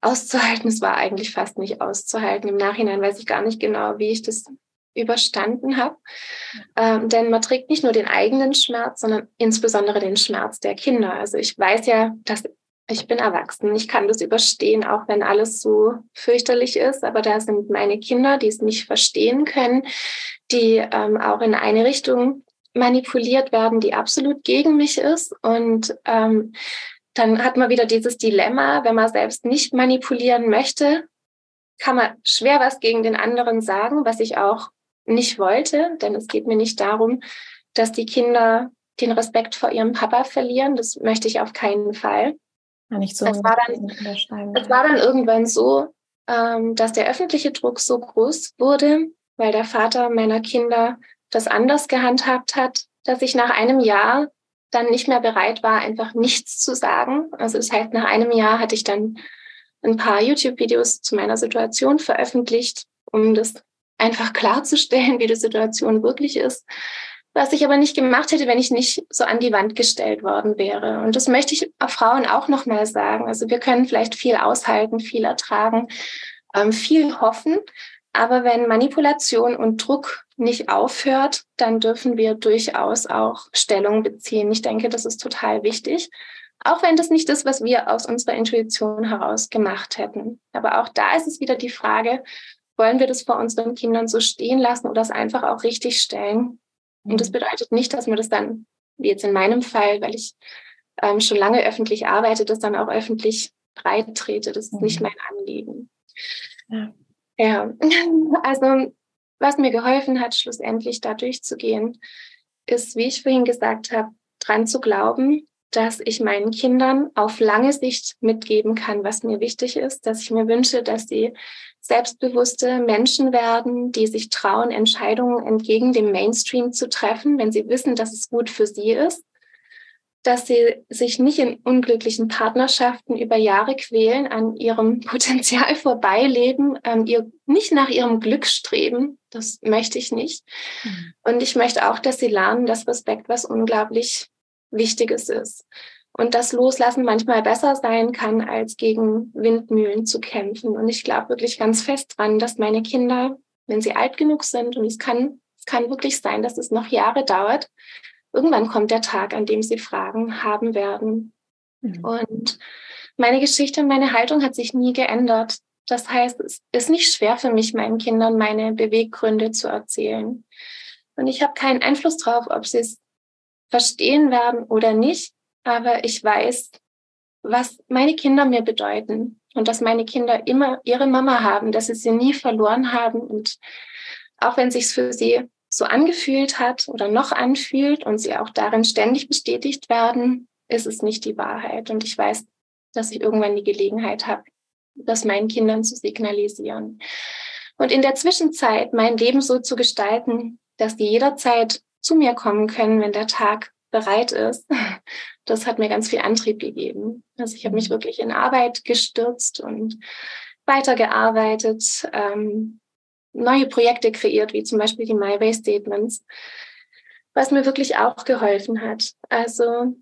auszuhalten, es war eigentlich fast nicht auszuhalten. Im Nachhinein weiß ich gar nicht genau, wie ich das überstanden habe. Ähm, denn man trägt nicht nur den eigenen Schmerz, sondern insbesondere den Schmerz der Kinder. Also ich weiß ja, dass ich bin erwachsen, ich kann das überstehen, auch wenn alles so fürchterlich ist. Aber da sind meine Kinder, die es nicht verstehen können, die ähm, auch in eine Richtung manipuliert werden, die absolut gegen mich ist. Und ähm, dann hat man wieder dieses Dilemma, wenn man selbst nicht manipulieren möchte, kann man schwer was gegen den anderen sagen, was ich auch nicht wollte, denn es geht mir nicht darum, dass die Kinder den Respekt vor ihrem Papa verlieren. Das möchte ich auf keinen Fall. Ja, nicht so. Es war, dann, es war dann irgendwann so, ähm, dass der öffentliche Druck so groß wurde, weil der Vater meiner Kinder das anders gehandhabt hat, dass ich nach einem Jahr dann nicht mehr bereit war, einfach nichts zu sagen. Also das heißt, nach einem Jahr hatte ich dann ein paar YouTube-Videos zu meiner Situation veröffentlicht, um das einfach klarzustellen, wie die Situation wirklich ist. Was ich aber nicht gemacht hätte, wenn ich nicht so an die Wand gestellt worden wäre. Und das möchte ich Frauen auch nochmal sagen. Also wir können vielleicht viel aushalten, viel ertragen, ähm, viel hoffen. Aber wenn Manipulation und Druck nicht aufhört, dann dürfen wir durchaus auch Stellung beziehen. Ich denke, das ist total wichtig. Auch wenn das nicht ist, was wir aus unserer Intuition heraus gemacht hätten. Aber auch da ist es wieder die Frage, wollen wir das vor unseren Kindern so stehen lassen oder es einfach auch richtig stellen? Und das bedeutet nicht, dass man das dann, wie jetzt in meinem Fall, weil ich ähm, schon lange öffentlich arbeite, das dann auch öffentlich breit trete. Das ist nicht mhm. mein Anliegen. Ja. ja, also was mir geholfen hat, schlussendlich da durchzugehen, ist, wie ich vorhin gesagt habe, dran zu glauben, dass ich meinen Kindern auf lange Sicht mitgeben kann, was mir wichtig ist, dass ich mir wünsche, dass sie selbstbewusste Menschen werden, die sich trauen, Entscheidungen entgegen dem Mainstream zu treffen, wenn sie wissen, dass es gut für sie ist, dass sie sich nicht in unglücklichen Partnerschaften über Jahre quälen, an ihrem Potenzial vorbeileben, ähm, ihr nicht nach ihrem Glück streben. Das möchte ich nicht. Mhm. Und ich möchte auch, dass sie lernen, dass Respekt was unglaublich Wichtiges ist. Und das Loslassen manchmal besser sein kann, als gegen Windmühlen zu kämpfen. Und ich glaube wirklich ganz fest dran, dass meine Kinder, wenn sie alt genug sind, und es kann, es kann wirklich sein, dass es noch Jahre dauert, irgendwann kommt der Tag, an dem sie Fragen haben werden. Mhm. Und meine Geschichte und meine Haltung hat sich nie geändert. Das heißt, es ist nicht schwer für mich, meinen Kindern meine Beweggründe zu erzählen. Und ich habe keinen Einfluss darauf, ob sie es verstehen werden oder nicht, aber ich weiß, was meine Kinder mir bedeuten und dass meine Kinder immer ihre Mama haben, dass sie sie nie verloren haben und auch wenn sich's für sie so angefühlt hat oder noch anfühlt und sie auch darin ständig bestätigt werden, ist es nicht die Wahrheit und ich weiß, dass ich irgendwann die Gelegenheit habe, das meinen Kindern zu signalisieren. Und in der Zwischenzeit mein Leben so zu gestalten, dass die jederzeit zu mir kommen können, wenn der Tag bereit ist. Das hat mir ganz viel Antrieb gegeben. Also ich habe mich mhm. wirklich in Arbeit gestürzt und weitergearbeitet, ähm, neue Projekte kreiert, wie zum Beispiel die My Way Statements, was mir wirklich auch geholfen hat. Also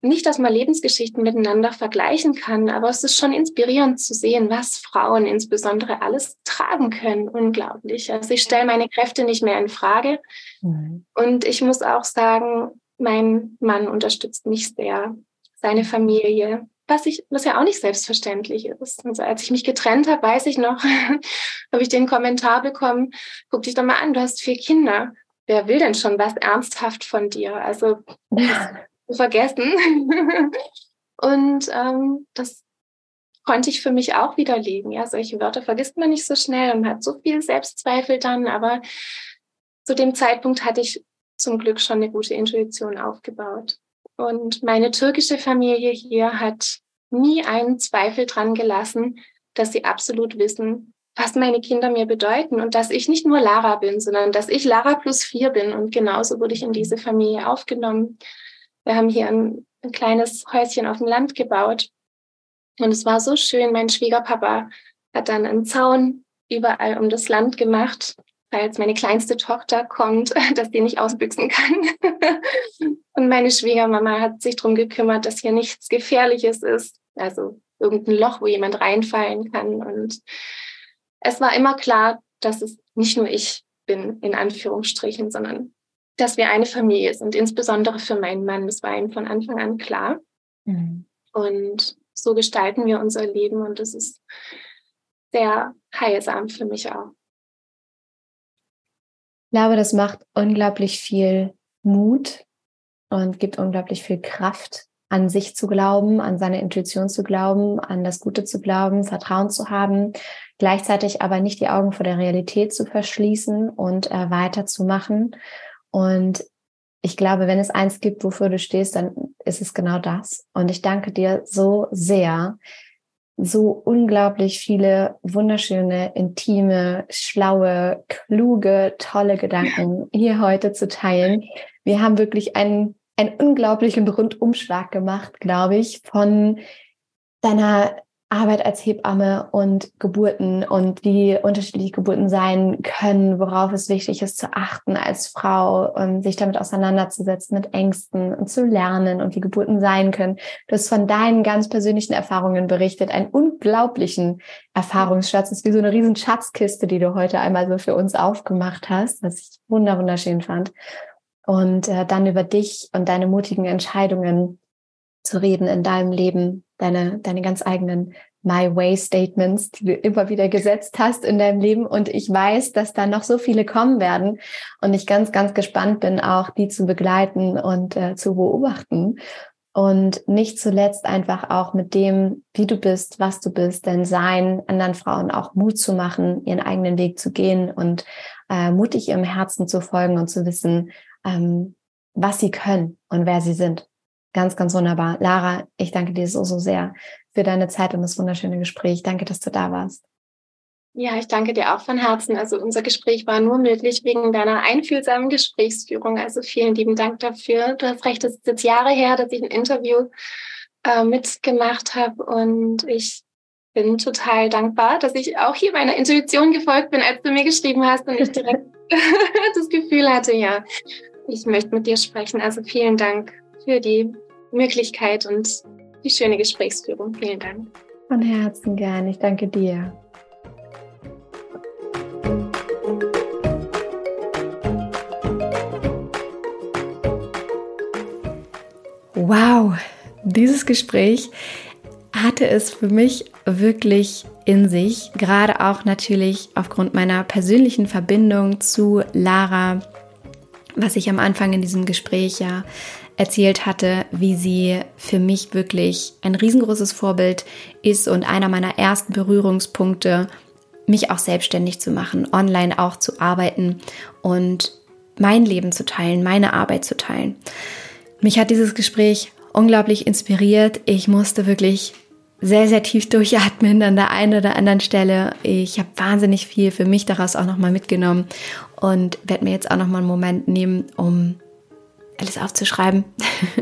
nicht, dass man Lebensgeschichten miteinander vergleichen kann, aber es ist schon inspirierend zu sehen, was Frauen insbesondere alles tragen können. Unglaublich. Also ich stelle meine Kräfte nicht mehr in Frage. Mhm. Und ich muss auch sagen, mein Mann unterstützt mich sehr, seine Familie. was ich, was ja auch nicht selbstverständlich ist. Also als ich mich getrennt habe, weiß ich noch, habe ich den Kommentar bekommen, guck dich doch mal an, du hast vier Kinder. Wer will denn schon was ernsthaft von dir? Also vergessen. Und ähm, das konnte ich für mich auch widerlegen. Ja, solche Wörter vergisst man nicht so schnell und hat so viel Selbstzweifel dann, aber zu dem Zeitpunkt hatte ich zum Glück schon eine gute Intuition aufgebaut. Und meine türkische Familie hier hat nie einen Zweifel dran gelassen, dass sie absolut wissen, was meine Kinder mir bedeuten und dass ich nicht nur Lara bin, sondern dass ich Lara plus vier bin. Und genauso wurde ich in diese Familie aufgenommen. Wir haben hier ein, ein kleines Häuschen auf dem Land gebaut. Und es war so schön. Mein Schwiegerpapa hat dann einen Zaun überall um das Land gemacht, falls meine kleinste Tochter kommt, dass die nicht ausbüchsen kann. und meine Schwiegermama hat sich darum gekümmert, dass hier nichts Gefährliches ist. Also irgendein Loch, wo jemand reinfallen kann. Und es war immer klar, dass es nicht nur ich bin, in Anführungsstrichen, sondern dass wir eine Familie sind, insbesondere für meinen Mann. Das war ihm von Anfang an klar. Mhm. Und so gestalten wir unser Leben und das ist sehr heilsam für mich auch. Ich glaube, das macht unglaublich viel Mut und gibt unglaublich viel Kraft, an sich zu glauben, an seine Intuition zu glauben, an das Gute zu glauben, Vertrauen zu haben, gleichzeitig aber nicht die Augen vor der Realität zu verschließen und äh, weiterzumachen. Und ich glaube, wenn es eins gibt, wofür du stehst, dann ist es genau das. Und ich danke dir so sehr, so unglaublich viele wunderschöne, intime, schlaue, kluge, tolle Gedanken hier heute zu teilen. Wir haben wirklich einen, einen unglaublichen Rundumschlag gemacht, glaube ich, von deiner Arbeit als Hebamme und Geburten und wie unterschiedliche Geburten sein können, worauf es wichtig ist zu achten als Frau und sich damit auseinanderzusetzen, mit Ängsten und zu lernen und wie Geburten sein können. Du hast von deinen ganz persönlichen Erfahrungen berichtet, einen unglaublichen Erfahrungsschatz. Das ist wie so eine riesen Schatzkiste, die du heute einmal so für uns aufgemacht hast, was ich wunderschön fand. Und äh, dann über dich und deine mutigen Entscheidungen zu reden in deinem Leben, deine, deine ganz eigenen My Way Statements, die du immer wieder gesetzt hast in deinem Leben. Und ich weiß, dass da noch so viele kommen werden. Und ich ganz, ganz gespannt bin, auch die zu begleiten und äh, zu beobachten. Und nicht zuletzt einfach auch mit dem, wie du bist, was du bist, denn Sein, anderen Frauen auch Mut zu machen, ihren eigenen Weg zu gehen und äh, mutig ihrem Herzen zu folgen und zu wissen, ähm, was sie können und wer sie sind. Ganz, ganz wunderbar. Lara, ich danke dir so, so sehr für deine Zeit und das wunderschöne Gespräch. Danke, dass du da warst. Ja, ich danke dir auch von Herzen. Also unser Gespräch war nur möglich wegen deiner einfühlsamen Gesprächsführung. Also vielen lieben Dank dafür. Du hast recht, es ist jetzt Jahre her, dass ich ein Interview äh, mitgemacht habe und ich bin total dankbar, dass ich auch hier meiner Intuition gefolgt bin, als du mir geschrieben hast und ich direkt das Gefühl hatte, ja, ich möchte mit dir sprechen. Also vielen Dank für die Möglichkeit und die schöne Gesprächsführung. Vielen Dank. Von Herzen gern. Ich danke dir. Wow, dieses Gespräch hatte es für mich wirklich in sich, gerade auch natürlich aufgrund meiner persönlichen Verbindung zu Lara, was ich am Anfang in diesem Gespräch ja erzählt hatte, wie sie für mich wirklich ein riesengroßes Vorbild ist und einer meiner ersten Berührungspunkte, mich auch selbstständig zu machen, online auch zu arbeiten und mein Leben zu teilen, meine Arbeit zu teilen. Mich hat dieses Gespräch unglaublich inspiriert. Ich musste wirklich sehr, sehr tief durchatmen an der einen oder anderen Stelle. Ich habe wahnsinnig viel für mich daraus auch nochmal mitgenommen und werde mir jetzt auch nochmal einen Moment nehmen, um alles aufzuschreiben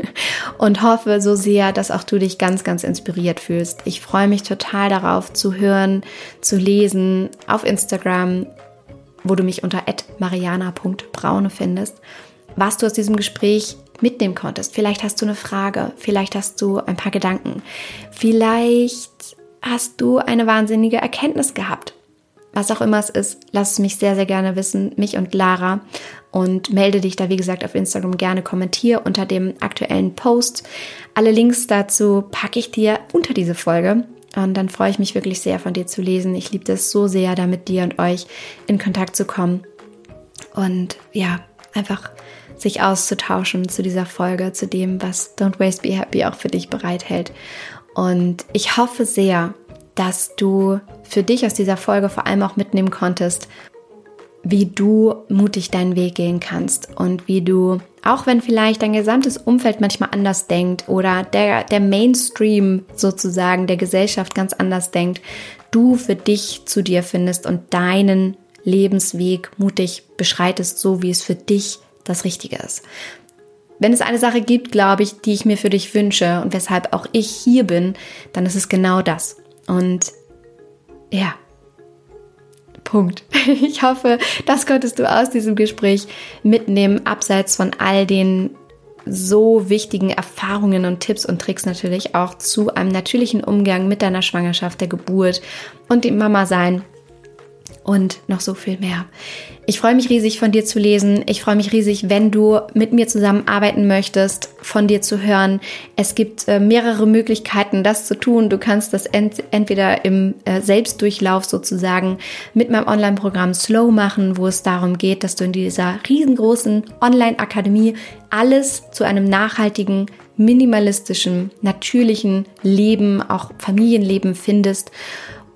und hoffe so sehr, dass auch du dich ganz, ganz inspiriert fühlst. Ich freue mich total darauf zu hören, zu lesen auf Instagram, wo du mich unter mariana.braune findest, was du aus diesem Gespräch mitnehmen konntest. Vielleicht hast du eine Frage, vielleicht hast du ein paar Gedanken, vielleicht hast du eine wahnsinnige Erkenntnis gehabt was auch immer es ist, lass es mich sehr, sehr gerne wissen, mich und Lara. Und melde dich da, wie gesagt, auf Instagram gerne, kommentier unter dem aktuellen Post. Alle Links dazu packe ich dir unter diese Folge. Und dann freue ich mich wirklich sehr, von dir zu lesen. Ich liebe das so sehr, da mit dir und euch in Kontakt zu kommen. Und ja, einfach sich auszutauschen zu dieser Folge, zu dem, was Don't Waste Be Happy auch für dich bereithält. Und ich hoffe sehr, dass du für dich aus dieser Folge vor allem auch mitnehmen konntest, wie du mutig deinen Weg gehen kannst und wie du, auch wenn vielleicht dein gesamtes Umfeld manchmal anders denkt oder der, der Mainstream sozusagen der Gesellschaft ganz anders denkt, du für dich zu dir findest und deinen Lebensweg mutig beschreitest, so wie es für dich das Richtige ist. Wenn es eine Sache gibt, glaube ich, die ich mir für dich wünsche und weshalb auch ich hier bin, dann ist es genau das. Und ja, Punkt. Ich hoffe, das konntest du aus diesem Gespräch mitnehmen, abseits von all den so wichtigen Erfahrungen und Tipps und Tricks natürlich auch zu einem natürlichen Umgang mit deiner Schwangerschaft, der Geburt und dem Mama sein und noch so viel mehr. Ich freue mich riesig von dir zu lesen. Ich freue mich riesig, wenn du mit mir zusammenarbeiten möchtest, von dir zu hören. Es gibt äh, mehrere Möglichkeiten, das zu tun. Du kannst das ent entweder im äh, Selbstdurchlauf sozusagen mit meinem Online-Programm Slow machen, wo es darum geht, dass du in dieser riesengroßen Online-Akademie alles zu einem nachhaltigen minimalistischen, natürlichen Leben, auch Familienleben findest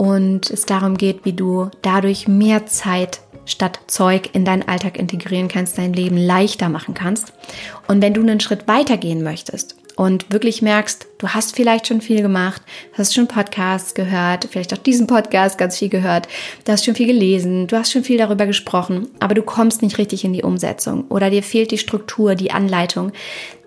und es darum geht, wie du dadurch mehr Zeit statt Zeug in deinen Alltag integrieren kannst, dein Leben leichter machen kannst. Und wenn du einen Schritt weiter gehen möchtest und wirklich merkst, du hast vielleicht schon viel gemacht, hast schon Podcasts gehört, vielleicht auch diesen Podcast ganz viel gehört, du hast schon viel gelesen, du hast schon viel darüber gesprochen, aber du kommst nicht richtig in die Umsetzung oder dir fehlt die Struktur, die Anleitung,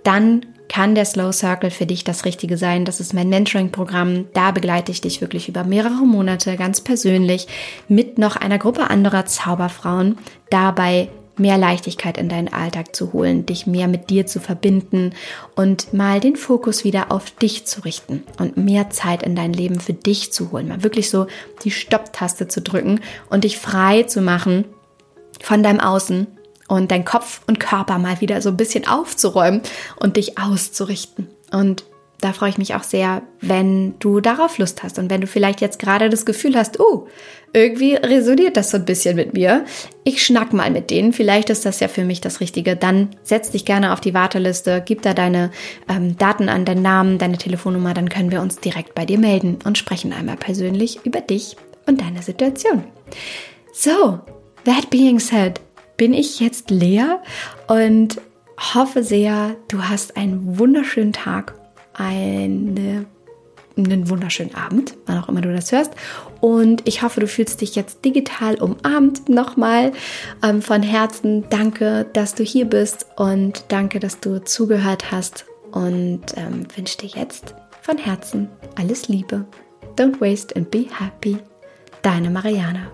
dann kann der Slow Circle für dich das Richtige sein. Das ist mein Mentoring-Programm. Da begleite ich dich wirklich über mehrere Monate ganz persönlich mit noch einer Gruppe anderer Zauberfrauen dabei mehr Leichtigkeit in deinen Alltag zu holen, dich mehr mit dir zu verbinden und mal den Fokus wieder auf dich zu richten und mehr Zeit in dein Leben für dich zu holen. Mal wirklich so die Stopptaste zu drücken und dich frei zu machen von deinem Außen und dein Kopf und Körper mal wieder so ein bisschen aufzuräumen und dich auszurichten. Und da freue ich mich auch sehr, wenn du darauf Lust hast und wenn du vielleicht jetzt gerade das Gefühl hast, oh, irgendwie resoniert das so ein bisschen mit mir. Ich schnack mal mit denen, vielleicht ist das ja für mich das Richtige. Dann setz dich gerne auf die Warteliste, gib da deine ähm, Daten an, deinen Namen, deine Telefonnummer, dann können wir uns direkt bei dir melden und sprechen einmal persönlich über dich und deine Situation. So, that being said, bin ich jetzt leer und hoffe sehr, du hast einen wunderschönen Tag, eine, einen wunderschönen Abend, wann auch immer du das hörst. Und ich hoffe, du fühlst dich jetzt digital umarmt. Nochmal ähm, von Herzen danke, dass du hier bist und danke, dass du zugehört hast und ähm, wünsche dir jetzt von Herzen alles Liebe. Don't waste and be happy. Deine Mariana.